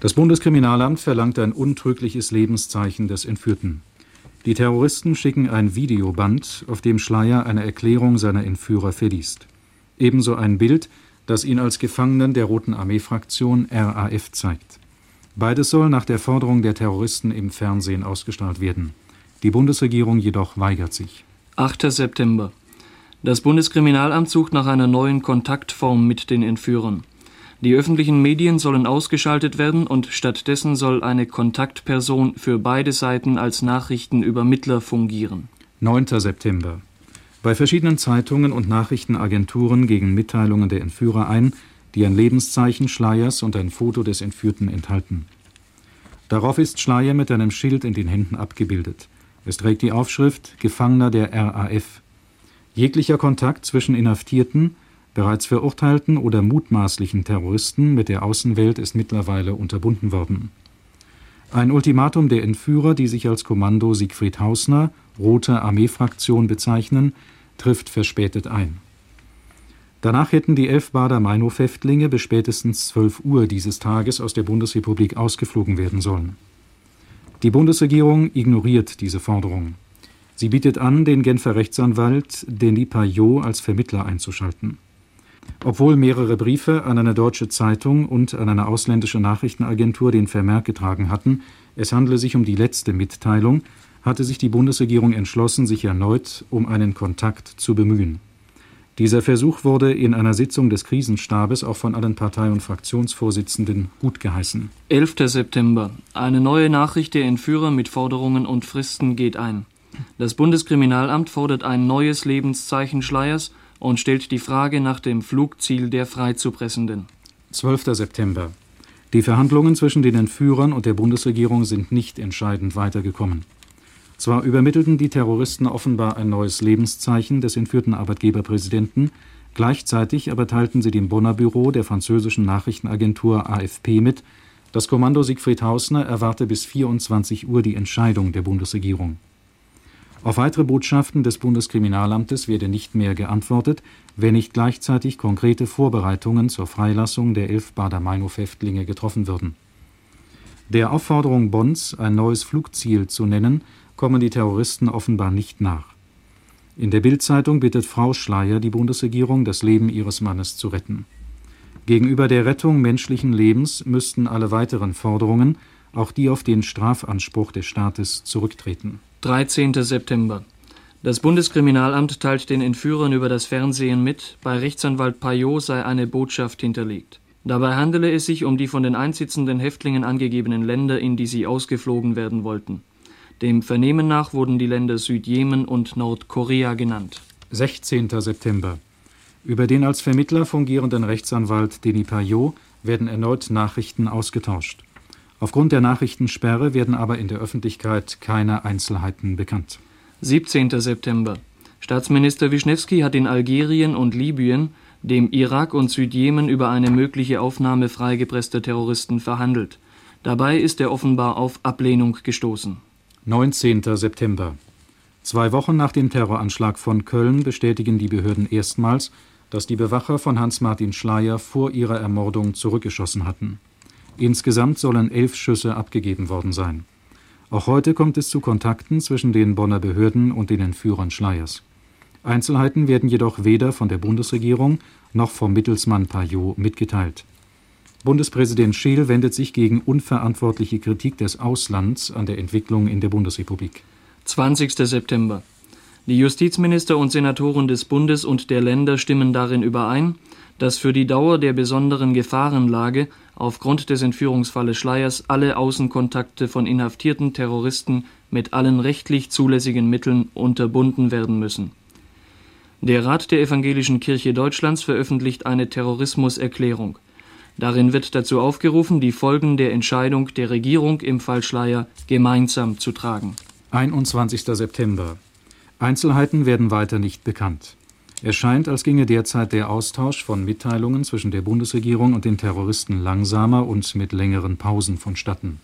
Das Bundeskriminalamt verlangt ein untrügliches Lebenszeichen des Entführten. Die Terroristen schicken ein Videoband, auf dem Schleier eine Erklärung seiner Entführer verliest. Ebenso ein Bild, das ihn als Gefangenen der Roten Armee-Fraktion RAF zeigt. Beides soll nach der Forderung der Terroristen im Fernsehen ausgestrahlt werden. Die Bundesregierung jedoch weigert sich. 8. September. Das Bundeskriminalamt sucht nach einer neuen Kontaktform mit den Entführern. Die öffentlichen Medien sollen ausgeschaltet werden und stattdessen soll eine Kontaktperson für beide Seiten als Nachrichtenübermittler fungieren. 9. September. Bei verschiedenen Zeitungen und Nachrichtenagenturen gegen Mitteilungen der Entführer ein, die ein Lebenszeichen Schleiers und ein Foto des Entführten enthalten. Darauf ist Schleier mit einem Schild in den Händen abgebildet. Es trägt die Aufschrift Gefangener der RAF. Jeglicher Kontakt zwischen Inhaftierten, Bereits verurteilten oder mutmaßlichen Terroristen mit der Außenwelt ist mittlerweile unterbunden worden. Ein Ultimatum der Entführer, die sich als Kommando Siegfried Hausner, Rote Armeefraktion bezeichnen, trifft verspätet ein. Danach hätten die elf Bader-Meinhof-Häftlinge bis spätestens 12 Uhr dieses Tages aus der Bundesrepublik ausgeflogen werden sollen. Die Bundesregierung ignoriert diese Forderung. Sie bietet an, den Genfer Rechtsanwalt Denis Payot als Vermittler einzuschalten. Obwohl mehrere Briefe an eine deutsche Zeitung und an eine ausländische Nachrichtenagentur den Vermerk getragen hatten, es handle sich um die letzte Mitteilung, hatte sich die Bundesregierung entschlossen, sich erneut um einen Kontakt zu bemühen. Dieser Versuch wurde in einer Sitzung des Krisenstabes auch von allen Partei- und Fraktionsvorsitzenden gutgeheißen. 11. September. Eine neue Nachricht der Entführer mit Forderungen und Fristen geht ein. Das Bundeskriminalamt fordert ein neues Lebenszeichen Schleiers und stellt die Frage nach dem Flugziel der Freizupressenden. 12. September. Die Verhandlungen zwischen den Entführern und der Bundesregierung sind nicht entscheidend weitergekommen. Zwar übermittelten die Terroristen offenbar ein neues Lebenszeichen des entführten Arbeitgeberpräsidenten, gleichzeitig aber teilten sie dem Bonner Büro der französischen Nachrichtenagentur AFP mit, das Kommando Siegfried Hausner erwarte bis 24 Uhr die Entscheidung der Bundesregierung. Auf weitere Botschaften des Bundeskriminalamtes werde nicht mehr geantwortet, wenn nicht gleichzeitig konkrete Vorbereitungen zur Freilassung der elf Bader-Meinhof-Häftlinge getroffen würden. Der Aufforderung Bonns, ein neues Flugziel zu nennen, kommen die Terroristen offenbar nicht nach. In der Bildzeitung bittet Frau Schleier die Bundesregierung, das Leben ihres Mannes zu retten. Gegenüber der Rettung menschlichen Lebens müssten alle weiteren Forderungen, auch die auf den Strafanspruch des Staates, zurücktreten. 13. September. Das Bundeskriminalamt teilt den Entführern über das Fernsehen mit, bei Rechtsanwalt Payot sei eine Botschaft hinterlegt. Dabei handele es sich um die von den einsitzenden Häftlingen angegebenen Länder, in die sie ausgeflogen werden wollten. Dem Vernehmen nach wurden die Länder Südjemen und Nordkorea genannt. 16. September. Über den als Vermittler fungierenden Rechtsanwalt Denis Payot werden erneut Nachrichten ausgetauscht. Aufgrund der Nachrichtensperre werden aber in der Öffentlichkeit keine Einzelheiten bekannt. 17. September. Staatsminister Wischnewski hat in Algerien und Libyen, dem Irak und Südjemen über eine mögliche Aufnahme freigepresster Terroristen verhandelt. Dabei ist er offenbar auf Ablehnung gestoßen. 19. September. Zwei Wochen nach dem Terroranschlag von Köln bestätigen die Behörden erstmals, dass die Bewacher von Hans-Martin Schleyer vor ihrer Ermordung zurückgeschossen hatten. Insgesamt sollen elf Schüsse abgegeben worden sein. Auch heute kommt es zu Kontakten zwischen den Bonner Behörden und den Entführern Schleiers. Einzelheiten werden jedoch weder von der Bundesregierung noch vom Mittelsmann Payot mitgeteilt. Bundespräsident Scheel wendet sich gegen unverantwortliche Kritik des Auslands an der Entwicklung in der Bundesrepublik. 20. September. Die Justizminister und Senatoren des Bundes und der Länder stimmen darin überein, dass für die Dauer der besonderen Gefahrenlage aufgrund des Entführungsfalles Schleiers alle Außenkontakte von inhaftierten Terroristen mit allen rechtlich zulässigen Mitteln unterbunden werden müssen. Der Rat der Evangelischen Kirche Deutschlands veröffentlicht eine Terrorismuserklärung. Darin wird dazu aufgerufen, die Folgen der Entscheidung der Regierung im Fall Schleier gemeinsam zu tragen. 21. September. Einzelheiten werden weiter nicht bekannt. Es scheint, als ginge derzeit der Austausch von Mitteilungen zwischen der Bundesregierung und den Terroristen langsamer und mit längeren Pausen vonstatten.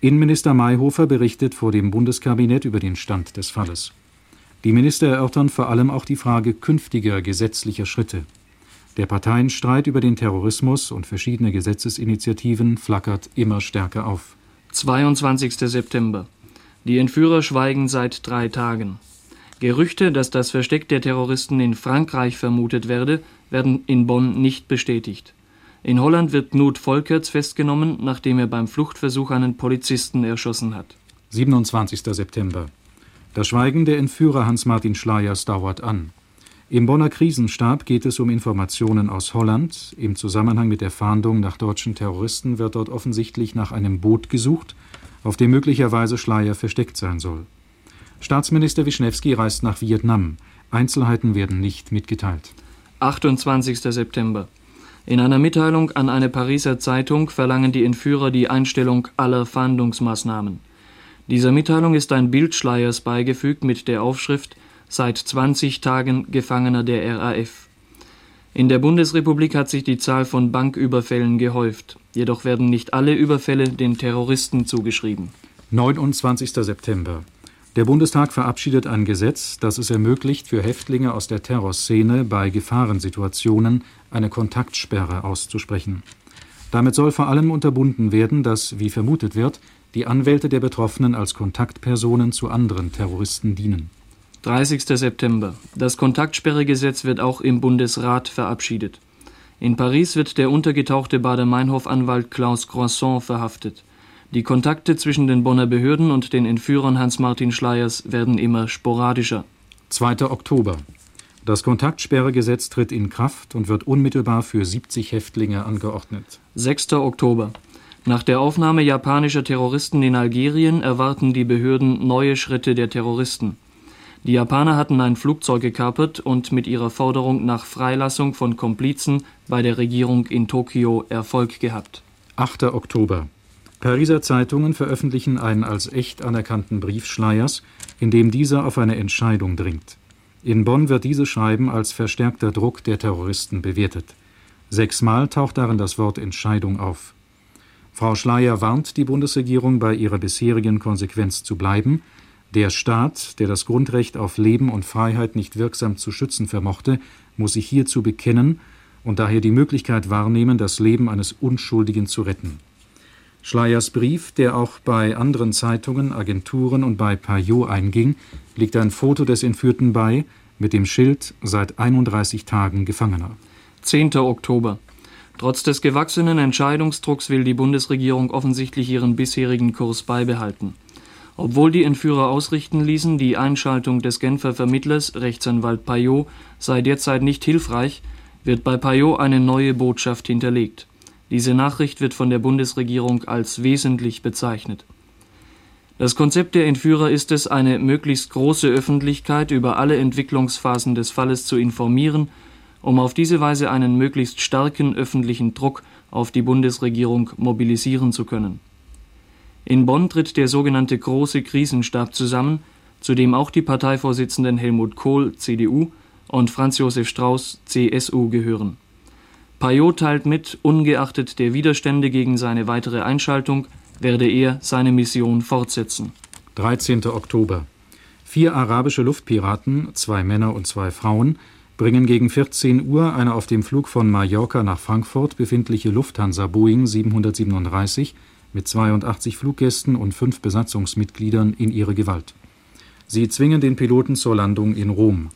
Innenminister Mayhofer berichtet vor dem Bundeskabinett über den Stand des Falles. Die Minister erörtern vor allem auch die Frage künftiger gesetzlicher Schritte. Der Parteienstreit über den Terrorismus und verschiedene Gesetzesinitiativen flackert immer stärker auf. 22. September. Die Entführer schweigen seit drei Tagen. Gerüchte, dass das Versteck der Terroristen in Frankreich vermutet werde, werden in Bonn nicht bestätigt. In Holland wird Knut Volkerts festgenommen, nachdem er beim Fluchtversuch einen Polizisten erschossen hat. 27. September. Das Schweigen der Entführer Hans-Martin Schleiers dauert an. Im Bonner Krisenstab geht es um Informationen aus Holland. Im Zusammenhang mit der Fahndung nach deutschen Terroristen wird dort offensichtlich nach einem Boot gesucht, auf dem möglicherweise Schleier versteckt sein soll. Staatsminister Wischnewski reist nach Vietnam. Einzelheiten werden nicht mitgeteilt. 28. September. In einer Mitteilung an eine Pariser Zeitung verlangen die Entführer die Einstellung aller Fahndungsmaßnahmen. Dieser Mitteilung ist ein Bild Schleiers beigefügt mit der Aufschrift seit 20 Tagen Gefangener der RAF. In der Bundesrepublik hat sich die Zahl von Banküberfällen gehäuft. Jedoch werden nicht alle Überfälle den Terroristen zugeschrieben. 29. September. Der Bundestag verabschiedet ein Gesetz, das es ermöglicht, für Häftlinge aus der Terrorszene bei Gefahrensituationen eine Kontaktsperre auszusprechen. Damit soll vor allem unterbunden werden, dass, wie vermutet wird, die Anwälte der Betroffenen als Kontaktpersonen zu anderen Terroristen dienen. 30. September. Das Kontaktsperregesetz wird auch im Bundesrat verabschiedet. In Paris wird der untergetauchte Bader-Meinhof-Anwalt Klaus Croissant verhaftet. Die Kontakte zwischen den Bonner Behörden und den Entführern Hans-Martin Schleiers werden immer sporadischer. 2. Oktober. Das Kontaktsperregesetz tritt in Kraft und wird unmittelbar für 70 Häftlinge angeordnet. 6. Oktober. Nach der Aufnahme japanischer Terroristen in Algerien erwarten die Behörden neue Schritte der Terroristen. Die Japaner hatten ein Flugzeug gekapert und mit ihrer Forderung nach Freilassung von Komplizen bei der Regierung in Tokio Erfolg gehabt. 8. Oktober. Pariser Zeitungen veröffentlichen einen als echt anerkannten Brief Schleiers, in dem dieser auf eine Entscheidung dringt. In Bonn wird dieses Schreiben als verstärkter Druck der Terroristen bewertet. Sechsmal taucht darin das Wort Entscheidung auf. Frau Schleier warnt die Bundesregierung, bei ihrer bisherigen Konsequenz zu bleiben. Der Staat, der das Grundrecht auf Leben und Freiheit nicht wirksam zu schützen vermochte, muss sich hierzu bekennen und daher die Möglichkeit wahrnehmen, das Leben eines Unschuldigen zu retten. Schleiers Brief, der auch bei anderen Zeitungen, Agenturen und bei Payot einging, liegt ein Foto des Entführten bei mit dem Schild seit 31 Tagen Gefangener. 10. Oktober. Trotz des gewachsenen Entscheidungsdrucks will die Bundesregierung offensichtlich ihren bisherigen Kurs beibehalten. Obwohl die Entführer ausrichten ließen, die Einschaltung des Genfer Vermittlers, Rechtsanwalt Payot, sei derzeit nicht hilfreich, wird bei Payot eine neue Botschaft hinterlegt. Diese Nachricht wird von der Bundesregierung als wesentlich bezeichnet. Das Konzept der Entführer ist es, eine möglichst große Öffentlichkeit über alle Entwicklungsphasen des Falles zu informieren, um auf diese Weise einen möglichst starken öffentlichen Druck auf die Bundesregierung mobilisieren zu können. In Bonn tritt der sogenannte Große Krisenstab zusammen, zu dem auch die Parteivorsitzenden Helmut Kohl (CDU) und Franz Josef Strauß (CSU) gehören Payot teilt mit, ungeachtet der Widerstände gegen seine weitere Einschaltung werde er seine Mission fortsetzen. 13. Oktober. Vier arabische Luftpiraten, zwei Männer und zwei Frauen, bringen gegen 14 Uhr eine auf dem Flug von Mallorca nach Frankfurt befindliche Lufthansa Boeing 737 mit 82 Fluggästen und fünf Besatzungsmitgliedern in ihre Gewalt. Sie zwingen den Piloten zur Landung in Rom.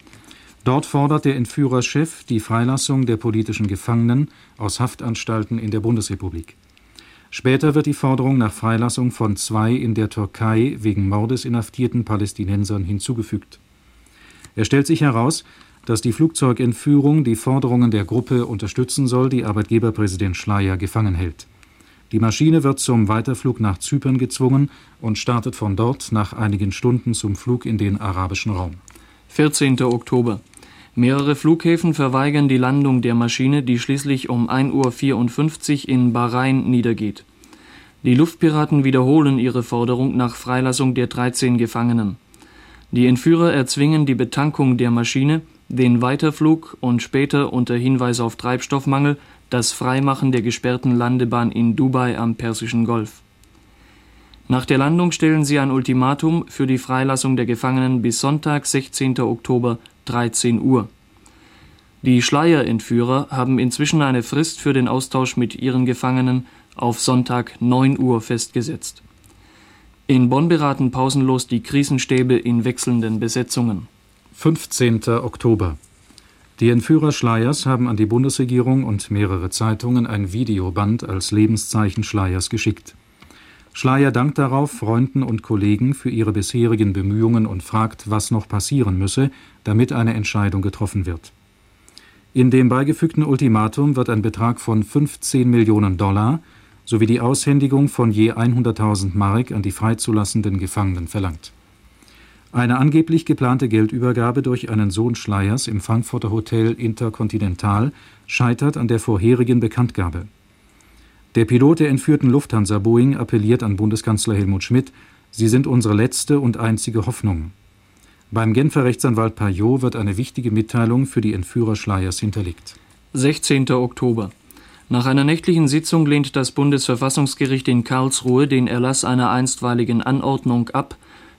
Dort fordert der Entführerchef die Freilassung der politischen Gefangenen aus Haftanstalten in der Bundesrepublik. Später wird die Forderung nach Freilassung von zwei in der Türkei wegen Mordes inhaftierten Palästinensern hinzugefügt. Es stellt sich heraus, dass die Flugzeugentführung die Forderungen der Gruppe unterstützen soll, die Arbeitgeberpräsident Schleier gefangen hält. Die Maschine wird zum Weiterflug nach Zypern gezwungen und startet von dort nach einigen Stunden zum Flug in den arabischen Raum. 14. Oktober Mehrere Flughäfen verweigern die Landung der Maschine, die schließlich um 1.54 Uhr in Bahrain niedergeht. Die Luftpiraten wiederholen ihre Forderung nach Freilassung der 13 Gefangenen. Die Entführer erzwingen die Betankung der Maschine, den Weiterflug und später unter Hinweis auf Treibstoffmangel das Freimachen der gesperrten Landebahn in Dubai am Persischen Golf. Nach der Landung stellen sie ein Ultimatum für die Freilassung der Gefangenen bis Sonntag, 16. Oktober 13 Uhr. Die Schleierentführer haben inzwischen eine Frist für den Austausch mit ihren Gefangenen auf Sonntag 9 Uhr festgesetzt. In Bonn beraten pausenlos die Krisenstäbe in wechselnden Besetzungen. 15. Oktober. Die Entführer Schleiers haben an die Bundesregierung und mehrere Zeitungen ein Videoband als Lebenszeichen Schleiers geschickt. Schleier dankt darauf Freunden und Kollegen für ihre bisherigen Bemühungen und fragt, was noch passieren müsse, damit eine Entscheidung getroffen wird. In dem beigefügten Ultimatum wird ein Betrag von 15 Millionen Dollar sowie die Aushändigung von je 100.000 Mark an die freizulassenden Gefangenen verlangt. Eine angeblich geplante Geldübergabe durch einen Sohn Schleiers im Frankfurter Hotel Intercontinental scheitert an der vorherigen Bekanntgabe. Der Pilot der entführten Lufthansa Boeing appelliert an Bundeskanzler Helmut Schmidt, Sie sind unsere letzte und einzige Hoffnung. Beim Genfer Rechtsanwalt Payot wird eine wichtige Mitteilung für die Entführer Schleiers hinterlegt. 16. Oktober. Nach einer nächtlichen Sitzung lehnt das Bundesverfassungsgericht in Karlsruhe den Erlass einer einstweiligen Anordnung ab,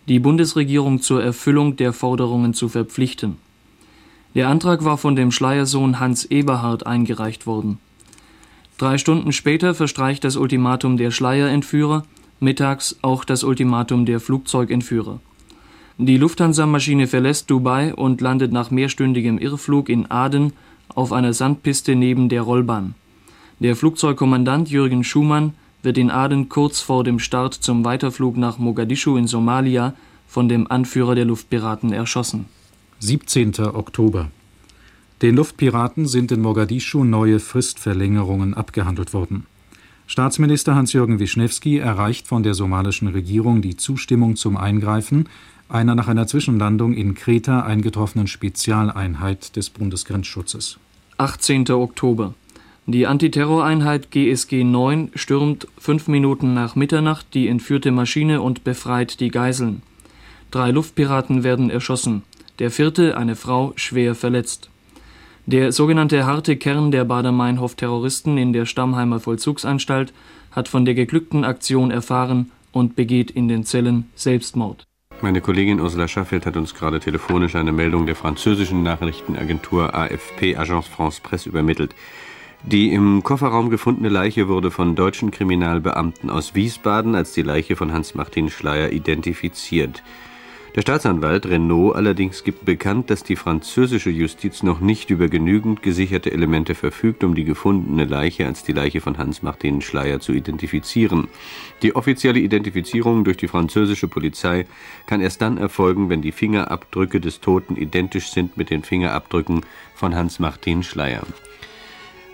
die Bundesregierung zur Erfüllung der Forderungen zu verpflichten. Der Antrag war von dem Schleiersohn Hans Eberhard eingereicht worden. Drei Stunden später verstreicht das Ultimatum der Schleierentführer, mittags auch das Ultimatum der Flugzeugentführer. Die Lufthansa-Maschine verlässt Dubai und landet nach mehrstündigem Irrflug in Aden auf einer Sandpiste neben der Rollbahn. Der Flugzeugkommandant Jürgen Schumann wird in Aden kurz vor dem Start zum Weiterflug nach Mogadischu in Somalia von dem Anführer der Luftpiraten erschossen. 17. Oktober. Den Luftpiraten sind in Mogadischu neue Fristverlängerungen abgehandelt worden. Staatsminister Hans-Jürgen Wischnewski erreicht von der somalischen Regierung die Zustimmung zum Eingreifen einer nach einer Zwischenlandung in Kreta eingetroffenen Spezialeinheit des Bundesgrenzschutzes. 18. Oktober. Die Antiterroreinheit GSG 9 stürmt fünf Minuten nach Mitternacht die entführte Maschine und befreit die Geiseln. Drei Luftpiraten werden erschossen, der vierte, eine Frau, schwer verletzt. Der sogenannte harte Kern der Bader-Meinhof-Terroristen in der Stammheimer Vollzugsanstalt hat von der geglückten Aktion erfahren und begeht in den Zellen Selbstmord. Meine Kollegin Ursula Schaffeld hat uns gerade telefonisch eine Meldung der französischen Nachrichtenagentur AFP Agence France Presse übermittelt. Die im Kofferraum gefundene Leiche wurde von deutschen Kriminalbeamten aus Wiesbaden als die Leiche von Hans-Martin Schleyer identifiziert. Der Staatsanwalt Renault allerdings gibt bekannt, dass die französische Justiz noch nicht über genügend gesicherte Elemente verfügt, um die gefundene Leiche als die Leiche von Hans-Martin Schleyer zu identifizieren. Die offizielle Identifizierung durch die französische Polizei kann erst dann erfolgen, wenn die Fingerabdrücke des Toten identisch sind mit den Fingerabdrücken von Hans-Martin Schleyer.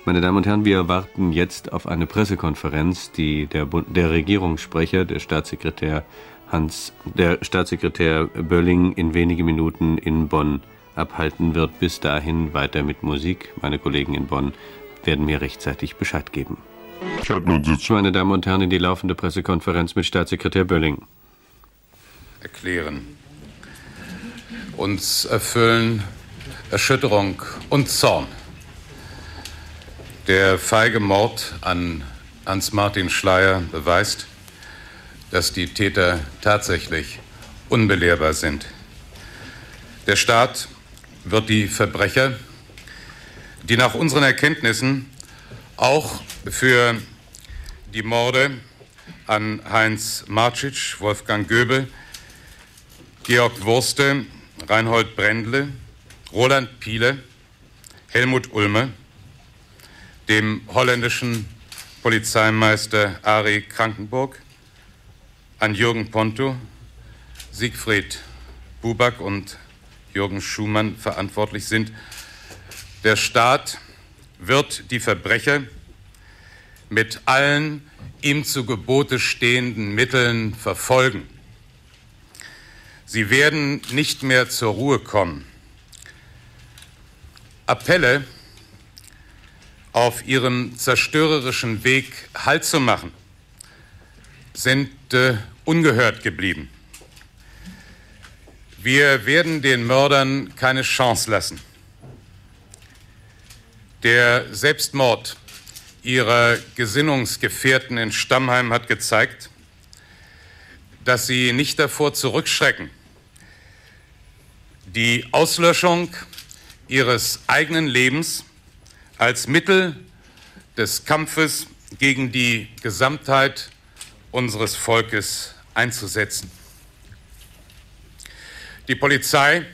Meine Damen und Herren, wir warten jetzt auf eine Pressekonferenz, die der, der Regierungssprecher, der Staatssekretär Hans, der Staatssekretär Bölling in wenigen Minuten in Bonn abhalten wird. Bis dahin weiter mit Musik. Meine Kollegen in Bonn werden mir rechtzeitig Bescheid geben. Meine Damen und Herren, in die laufende Pressekonferenz mit Staatssekretär Bölling. Erklären. Uns erfüllen Erschütterung und Zorn der feige Mord an Hans-Martin Schleyer beweist, dass die Täter tatsächlich unbelehrbar sind. Der Staat wird die Verbrecher, die nach unseren Erkenntnissen auch für die Morde an Heinz Marcic, Wolfgang Göbel, Georg Wurste, Reinhold Brendle, Roland Piele, Helmut Ulmer, dem holländischen Polizeimeister Ari Krankenburg, an Jürgen Ponto, Siegfried Buback und Jürgen Schumann verantwortlich sind. Der Staat wird die Verbrecher mit allen ihm zu Gebote stehenden Mitteln verfolgen. Sie werden nicht mehr zur Ruhe kommen. Appelle auf ihrem zerstörerischen Weg Halt zu machen, sind äh, ungehört geblieben. Wir werden den Mördern keine Chance lassen. Der Selbstmord ihrer Gesinnungsgefährten in Stammheim hat gezeigt, dass sie nicht davor zurückschrecken, die Auslöschung ihres eigenen Lebens als Mittel des Kampfes gegen die Gesamtheit unseres Volkes einzusetzen. Die Polizei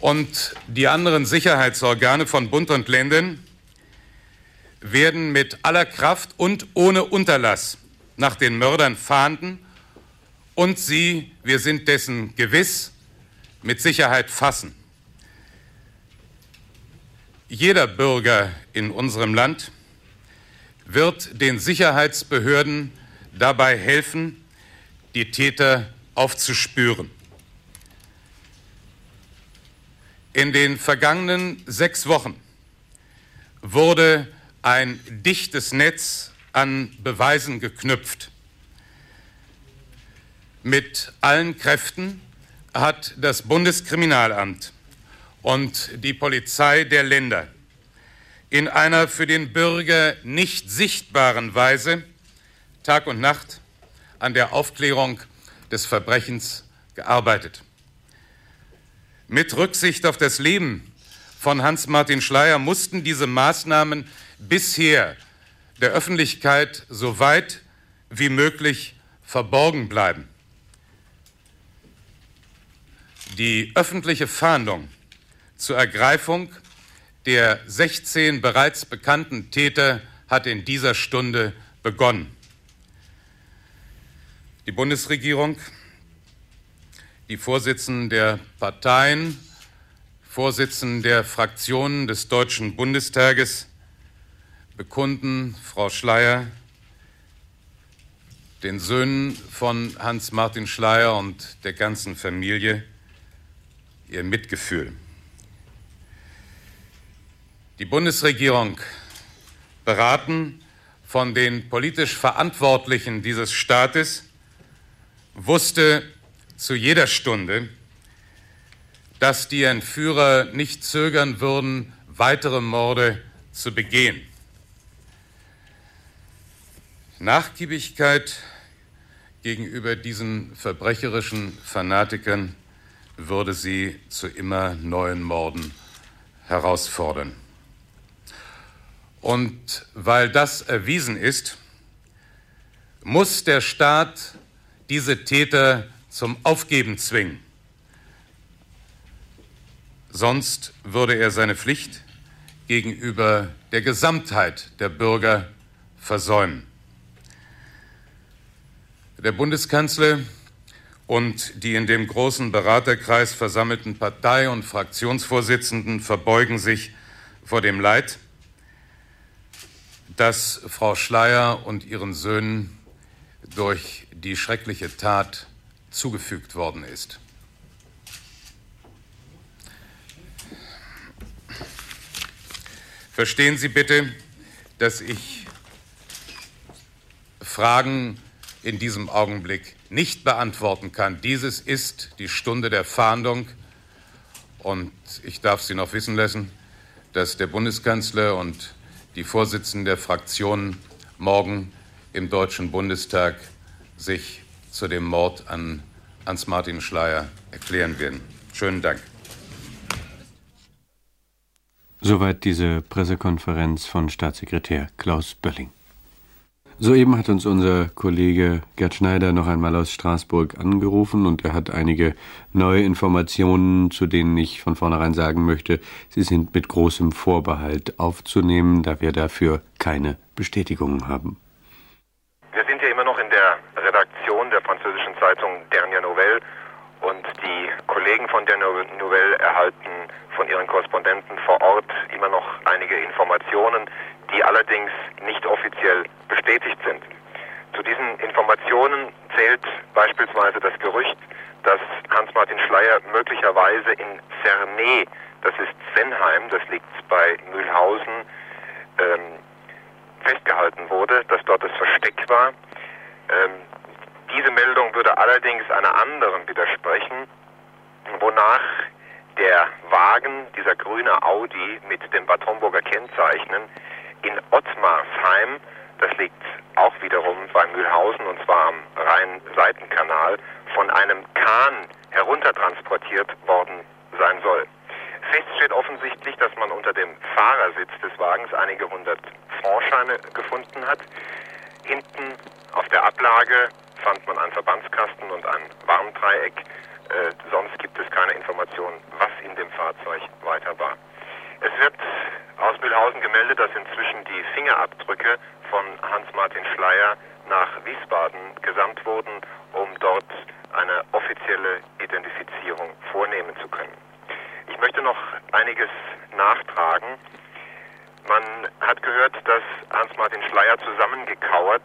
und die anderen Sicherheitsorgane von Bund und Ländern werden mit aller Kraft und ohne Unterlass nach den Mördern fahnden und sie, wir sind dessen gewiss, mit Sicherheit fassen. Jeder Bürger in unserem Land wird den Sicherheitsbehörden dabei helfen, die Täter aufzuspüren. In den vergangenen sechs Wochen wurde ein dichtes Netz an Beweisen geknüpft. Mit allen Kräften hat das Bundeskriminalamt und die Polizei der Länder in einer für den Bürger nicht sichtbaren Weise Tag und Nacht an der Aufklärung des Verbrechens gearbeitet. Mit Rücksicht auf das Leben von Hans-Martin Schleyer mussten diese Maßnahmen bisher der Öffentlichkeit so weit wie möglich verborgen bleiben. Die öffentliche Fahndung zur Ergreifung der 16 bereits bekannten Täter hat in dieser Stunde begonnen. Die Bundesregierung, die Vorsitzenden der Parteien, Vorsitzenden der Fraktionen des Deutschen Bundestages bekunden Frau Schleier, den Söhnen von Hans-Martin Schleier und der ganzen Familie ihr Mitgefühl. Die Bundesregierung, beraten von den politisch Verantwortlichen dieses Staates, wusste zu jeder Stunde, dass die Entführer nicht zögern würden, weitere Morde zu begehen. Nachgiebigkeit gegenüber diesen verbrecherischen Fanatikern würde sie zu immer neuen Morden herausfordern. Und weil das erwiesen ist, muss der Staat diese Täter zum Aufgeben zwingen. Sonst würde er seine Pflicht gegenüber der Gesamtheit der Bürger versäumen. Der Bundeskanzler und die in dem großen Beraterkreis versammelten Partei- und Fraktionsvorsitzenden verbeugen sich vor dem Leid, das Frau Schleier und ihren Söhnen durch die schreckliche Tat zugefügt worden ist. Verstehen Sie bitte, dass ich Fragen in diesem Augenblick nicht beantworten kann. Dieses ist die Stunde der Fahndung und ich darf Sie noch wissen lassen, dass der Bundeskanzler und die Vorsitzenden der Fraktionen morgen im Deutschen Bundestag sich zu dem Mord an Hans-Martin Schleyer erklären werden. Schönen Dank. Soweit diese Pressekonferenz von Staatssekretär Klaus Bölling. Soeben hat uns unser Kollege Gerd Schneider noch einmal aus Straßburg angerufen und er hat einige neue Informationen, zu denen ich von vornherein sagen möchte, sie sind mit großem Vorbehalt aufzunehmen, da wir dafür keine Bestätigungen haben. Wir sind ja immer noch in der Redaktion der französischen Zeitung Dernier Nouvelle und die Kollegen von Dernier Nouvelle erhalten von ihren Korrespondenten vor Ort immer noch einige Informationen, die allerdings nicht offiziell bestätigt sind. Zu diesen Informationen zählt beispielsweise das Gerücht, dass Hans-Martin Schleier möglicherweise in Cernay, das ist Senheim, das liegt bei Mühlhausen, ähm, festgehalten wurde, dass dort das Versteck war. Ähm, diese Meldung würde allerdings einer anderen widersprechen, wonach der Wagen, dieser grüne Audi mit dem Bad Kennzeichnen, in Ottmarsheim, das liegt auch wiederum bei Mühlhausen und zwar am Rhein-Seitenkanal, von einem Kahn heruntertransportiert worden sein soll. Fest steht offensichtlich, dass man unter dem Fahrersitz des Wagens einige hundert Franscheine gefunden hat. Hinten auf der Ablage fand man einen Verbandskasten und ein Warndreieck. Äh, sonst gibt es keine Informationen, was in dem Fahrzeug weiter war. Es wird aus Mühlhausen gemeldet, dass inzwischen die Fingerabdrücke von Hans-Martin Schleier nach Wiesbaden gesandt wurden, um dort eine offizielle Identifizierung vornehmen zu können. Ich möchte noch einiges nachtragen. Man hat gehört, dass Hans-Martin Schleier zusammengekauert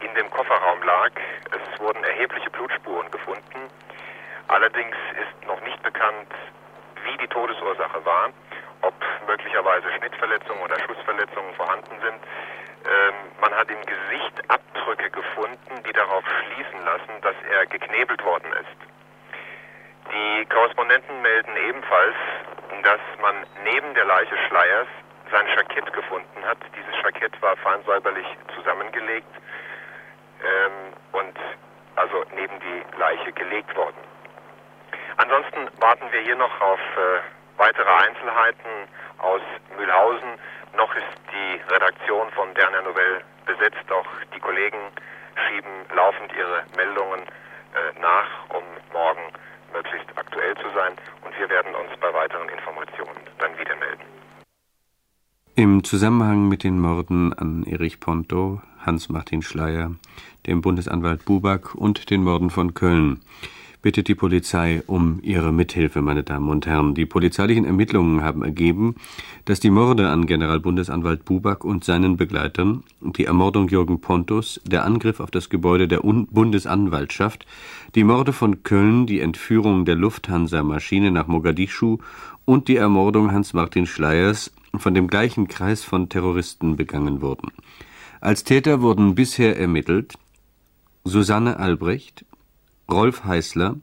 in dem Kofferraum lag. Es wurden erhebliche Blutspuren gefunden. Allerdings ist noch nicht bekannt, wie die Todesursache war ob möglicherweise Schnittverletzungen oder Schussverletzungen vorhanden sind. Ähm, man hat im Gesicht Abdrücke gefunden, die darauf schließen lassen, dass er geknebelt worden ist. Die Korrespondenten melden ebenfalls, dass man neben der Leiche Schleiers sein Jackett gefunden hat. Dieses Jackett war fein säuberlich zusammengelegt ähm, und also neben die Leiche gelegt worden. Ansonsten warten wir hier noch auf äh, weitere Einzelheiten aus Mühlhausen. Noch ist die Redaktion von Dernier Nouvelle besetzt. Auch die Kollegen schieben laufend ihre Meldungen äh, nach, um morgen möglichst aktuell zu sein. Und wir werden uns bei weiteren Informationen dann wieder melden. Im Zusammenhang mit den Morden an Erich Ponto, Hans-Martin Schleyer, dem Bundesanwalt Buback und den Morden von Köln bittet die Polizei um ihre Mithilfe, meine Damen und Herren. Die polizeilichen Ermittlungen haben ergeben, dass die Morde an Generalbundesanwalt Buback und seinen Begleitern, die Ermordung Jürgen Pontus, der Angriff auf das Gebäude der Bundesanwaltschaft, die Morde von Köln, die Entführung der Lufthansa-Maschine nach Mogadischu und die Ermordung Hans-Martin Schleiers von dem gleichen Kreis von Terroristen begangen wurden. Als Täter wurden bisher ermittelt Susanne Albrecht, Rolf Heißler,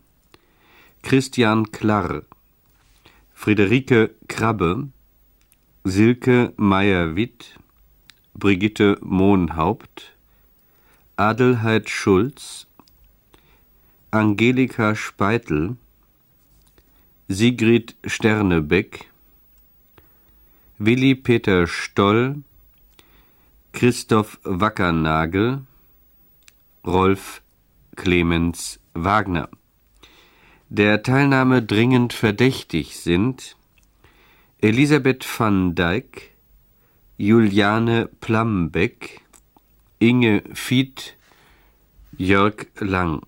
Christian Klarr, Friederike Krabbe, Silke Meyer-Witt, Brigitte Mohnhaupt, Adelheid Schulz, Angelika Speitel, Sigrid Sternebeck, Willi Peter Stoll, Christoph Wackernagel, Rolf Clemens Wagner. Der Teilnahme dringend verdächtig sind Elisabeth van Dijk, Juliane Plambeck, Inge Fied, Jörg Lang.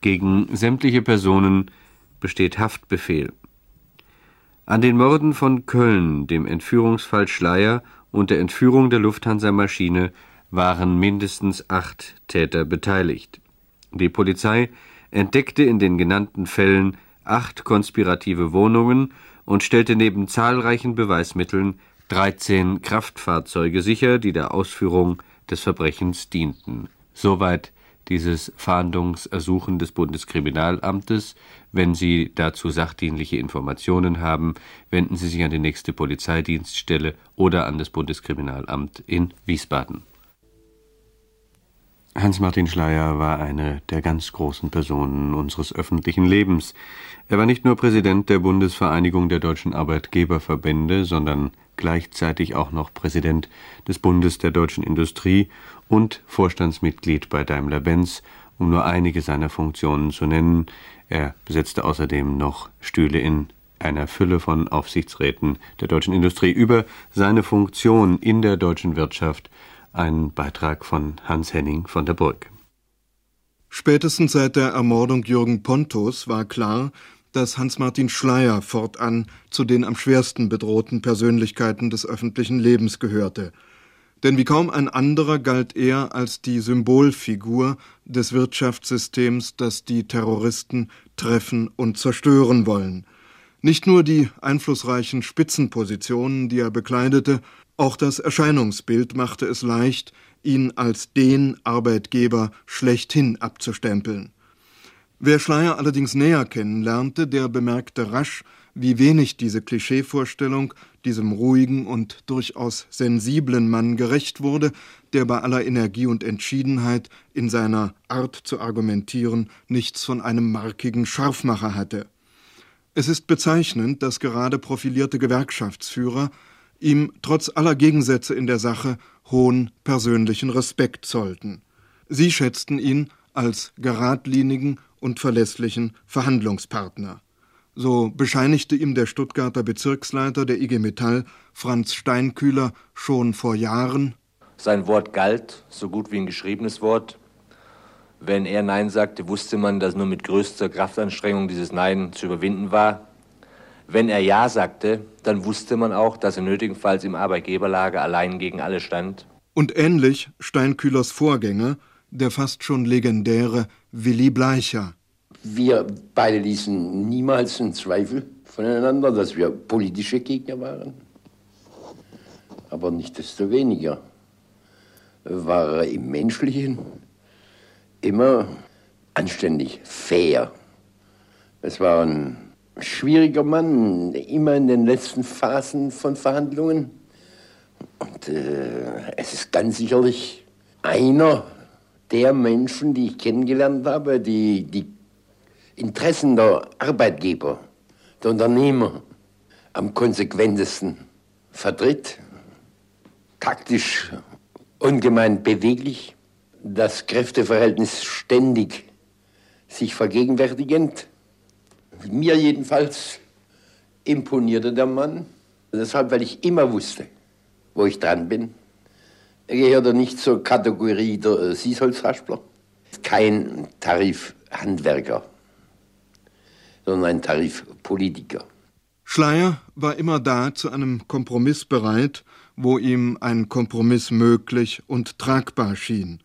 Gegen sämtliche Personen besteht Haftbefehl. An den Morden von Köln, dem Entführungsfall Schleier und der Entführung der Lufthansa-Maschine waren mindestens acht Täter beteiligt. Die Polizei entdeckte in den genannten Fällen acht konspirative Wohnungen und stellte neben zahlreichen Beweismitteln 13 Kraftfahrzeuge sicher, die der Ausführung des Verbrechens dienten. Soweit dieses Fahndungsersuchen des Bundeskriminalamtes. Wenn Sie dazu sachdienliche Informationen haben, wenden Sie sich an die nächste Polizeidienststelle oder an das Bundeskriminalamt in Wiesbaden. Hans-Martin Schleyer war eine der ganz großen Personen unseres öffentlichen Lebens. Er war nicht nur Präsident der Bundesvereinigung der deutschen Arbeitgeberverbände, sondern gleichzeitig auch noch Präsident des Bundes der deutschen Industrie und Vorstandsmitglied bei Daimler-Benz, um nur einige seiner Funktionen zu nennen. Er besetzte außerdem noch Stühle in einer Fülle von Aufsichtsräten der deutschen Industrie. Über seine Funktion in der deutschen Wirtschaft ein Beitrag von Hans-Henning von der Burg. Spätestens seit der Ermordung Jürgen Pontos war klar, dass Hans-Martin Schleyer fortan zu den am schwersten bedrohten Persönlichkeiten des öffentlichen Lebens gehörte. Denn wie kaum ein anderer galt er als die Symbolfigur des Wirtschaftssystems, das die Terroristen treffen und zerstören wollen. Nicht nur die einflussreichen Spitzenpositionen, die er bekleidete, auch das Erscheinungsbild machte es leicht, ihn als den Arbeitgeber schlechthin abzustempeln. Wer Schleier allerdings näher kennenlernte, der bemerkte rasch, wie wenig diese Klischeevorstellung diesem ruhigen und durchaus sensiblen Mann gerecht wurde, der bei aller Energie und Entschiedenheit in seiner Art zu argumentieren nichts von einem markigen Scharfmacher hatte. Es ist bezeichnend, dass gerade profilierte Gewerkschaftsführer ihm trotz aller Gegensätze in der Sache hohen persönlichen Respekt zollten. Sie schätzten ihn als geradlinigen und verlässlichen Verhandlungspartner. So bescheinigte ihm der Stuttgarter Bezirksleiter der IG Metall, Franz Steinkühler, schon vor Jahren Sein Wort galt, so gut wie ein geschriebenes Wort. Wenn er Nein sagte, wusste man, dass nur mit größter Kraftanstrengung dieses Nein zu überwinden war. Wenn er Ja sagte, dann wusste man auch, dass er nötigenfalls im Arbeitgeberlager allein gegen alle stand. Und ähnlich Steinkühlers Vorgänger, der fast schon legendäre Willy Bleicher. Wir beide ließen niemals einen Zweifel voneinander, dass wir politische Gegner waren. Aber nichtsdestoweniger war er im Menschlichen immer anständig, fair. Es war ein schwieriger Mann, immer in den letzten Phasen von Verhandlungen. Und äh, es ist ganz sicherlich einer der Menschen, die ich kennengelernt habe, die die Interessen der Arbeitgeber, der Unternehmer am konsequentesten vertritt, taktisch ungemein beweglich, das Kräfteverhältnis ständig sich vergegenwärtigend. Mir jedenfalls imponierte der Mann, deshalb, weil ich immer wusste, wo ich dran bin. Er gehörte nicht zur Kategorie der äh, Siesholzraspler, kein Tarifhandwerker, sondern ein Tarifpolitiker. Schleier war immer da zu einem Kompromiss bereit, wo ihm ein Kompromiss möglich und tragbar schien.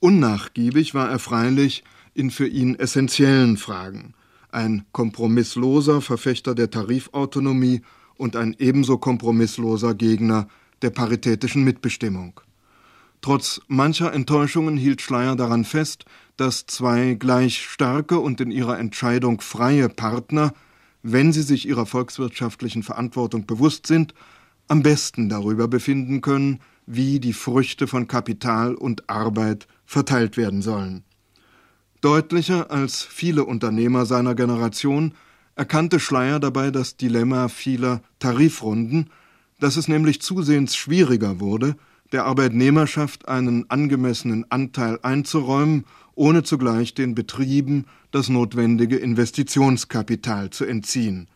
Unnachgiebig war er freilich in für ihn essentiellen Fragen, ein kompromissloser Verfechter der Tarifautonomie und ein ebenso kompromissloser Gegner der paritätischen Mitbestimmung. Trotz mancher Enttäuschungen hielt Schleier daran fest, dass zwei gleich starke und in ihrer Entscheidung freie Partner wenn sie sich ihrer volkswirtschaftlichen Verantwortung bewusst sind, am besten darüber befinden können, wie die Früchte von Kapital und Arbeit verteilt werden sollen. Deutlicher als viele Unternehmer seiner Generation erkannte Schleier dabei das Dilemma vieler Tarifrunden, dass es nämlich zusehends schwieriger wurde, der Arbeitnehmerschaft einen angemessenen Anteil einzuräumen, ohne zugleich den Betrieben das notwendige Investitionskapital zu entziehen.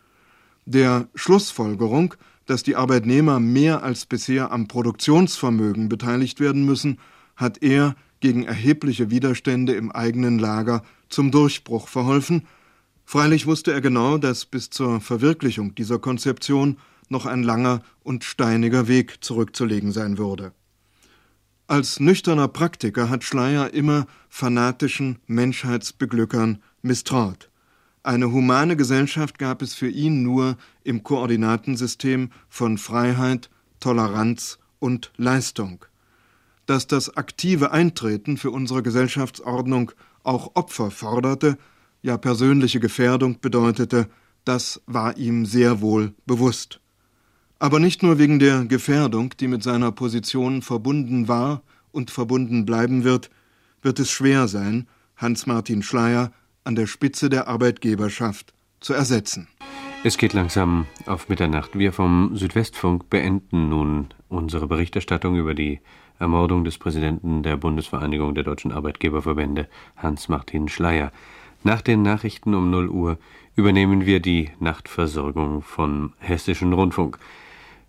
Der Schlussfolgerung, dass die Arbeitnehmer mehr als bisher am Produktionsvermögen beteiligt werden müssen, hat er gegen erhebliche Widerstände im eigenen Lager zum Durchbruch verholfen. Freilich wusste er genau, dass bis zur Verwirklichung dieser Konzeption noch ein langer und steiniger Weg zurückzulegen sein würde. Als nüchterner Praktiker hat Schleier immer fanatischen Menschheitsbeglückern misstraut. Eine humane Gesellschaft gab es für ihn nur im Koordinatensystem von Freiheit, Toleranz und Leistung. Dass das aktive Eintreten für unsere Gesellschaftsordnung auch Opfer forderte, ja persönliche Gefährdung bedeutete, das war ihm sehr wohl bewusst. Aber nicht nur wegen der Gefährdung, die mit seiner Position verbunden war und verbunden bleiben wird, wird es schwer sein, Hans-Martin Schleyer an der Spitze der Arbeitgeberschaft zu ersetzen. Es geht langsam auf Mitternacht. Wir vom Südwestfunk beenden nun unsere Berichterstattung über die Ermordung des Präsidenten der Bundesvereinigung der deutschen Arbeitgeberverbände, Hans-Martin Schleyer. Nach den Nachrichten um 0 Uhr übernehmen wir die Nachtversorgung vom Hessischen Rundfunk.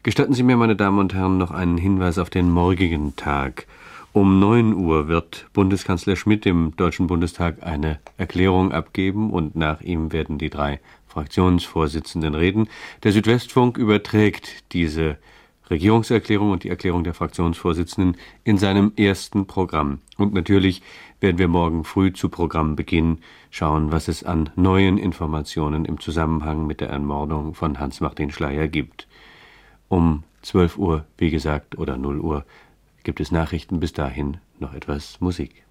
Gestatten Sie mir, meine Damen und Herren, noch einen Hinweis auf den morgigen Tag. Um 9 Uhr wird Bundeskanzler Schmidt im Deutschen Bundestag eine Erklärung abgeben und nach ihm werden die drei Fraktionsvorsitzenden reden. Der Südwestfunk überträgt diese Regierungserklärung und die Erklärung der Fraktionsvorsitzenden in seinem ersten Programm. Und natürlich werden wir morgen früh zu Programmbeginn schauen, was es an neuen Informationen im Zusammenhang mit der Ermordung von Hans-Martin Schleyer gibt. Um 12 Uhr, wie gesagt, oder 0 Uhr gibt es Nachrichten. Bis dahin noch etwas Musik.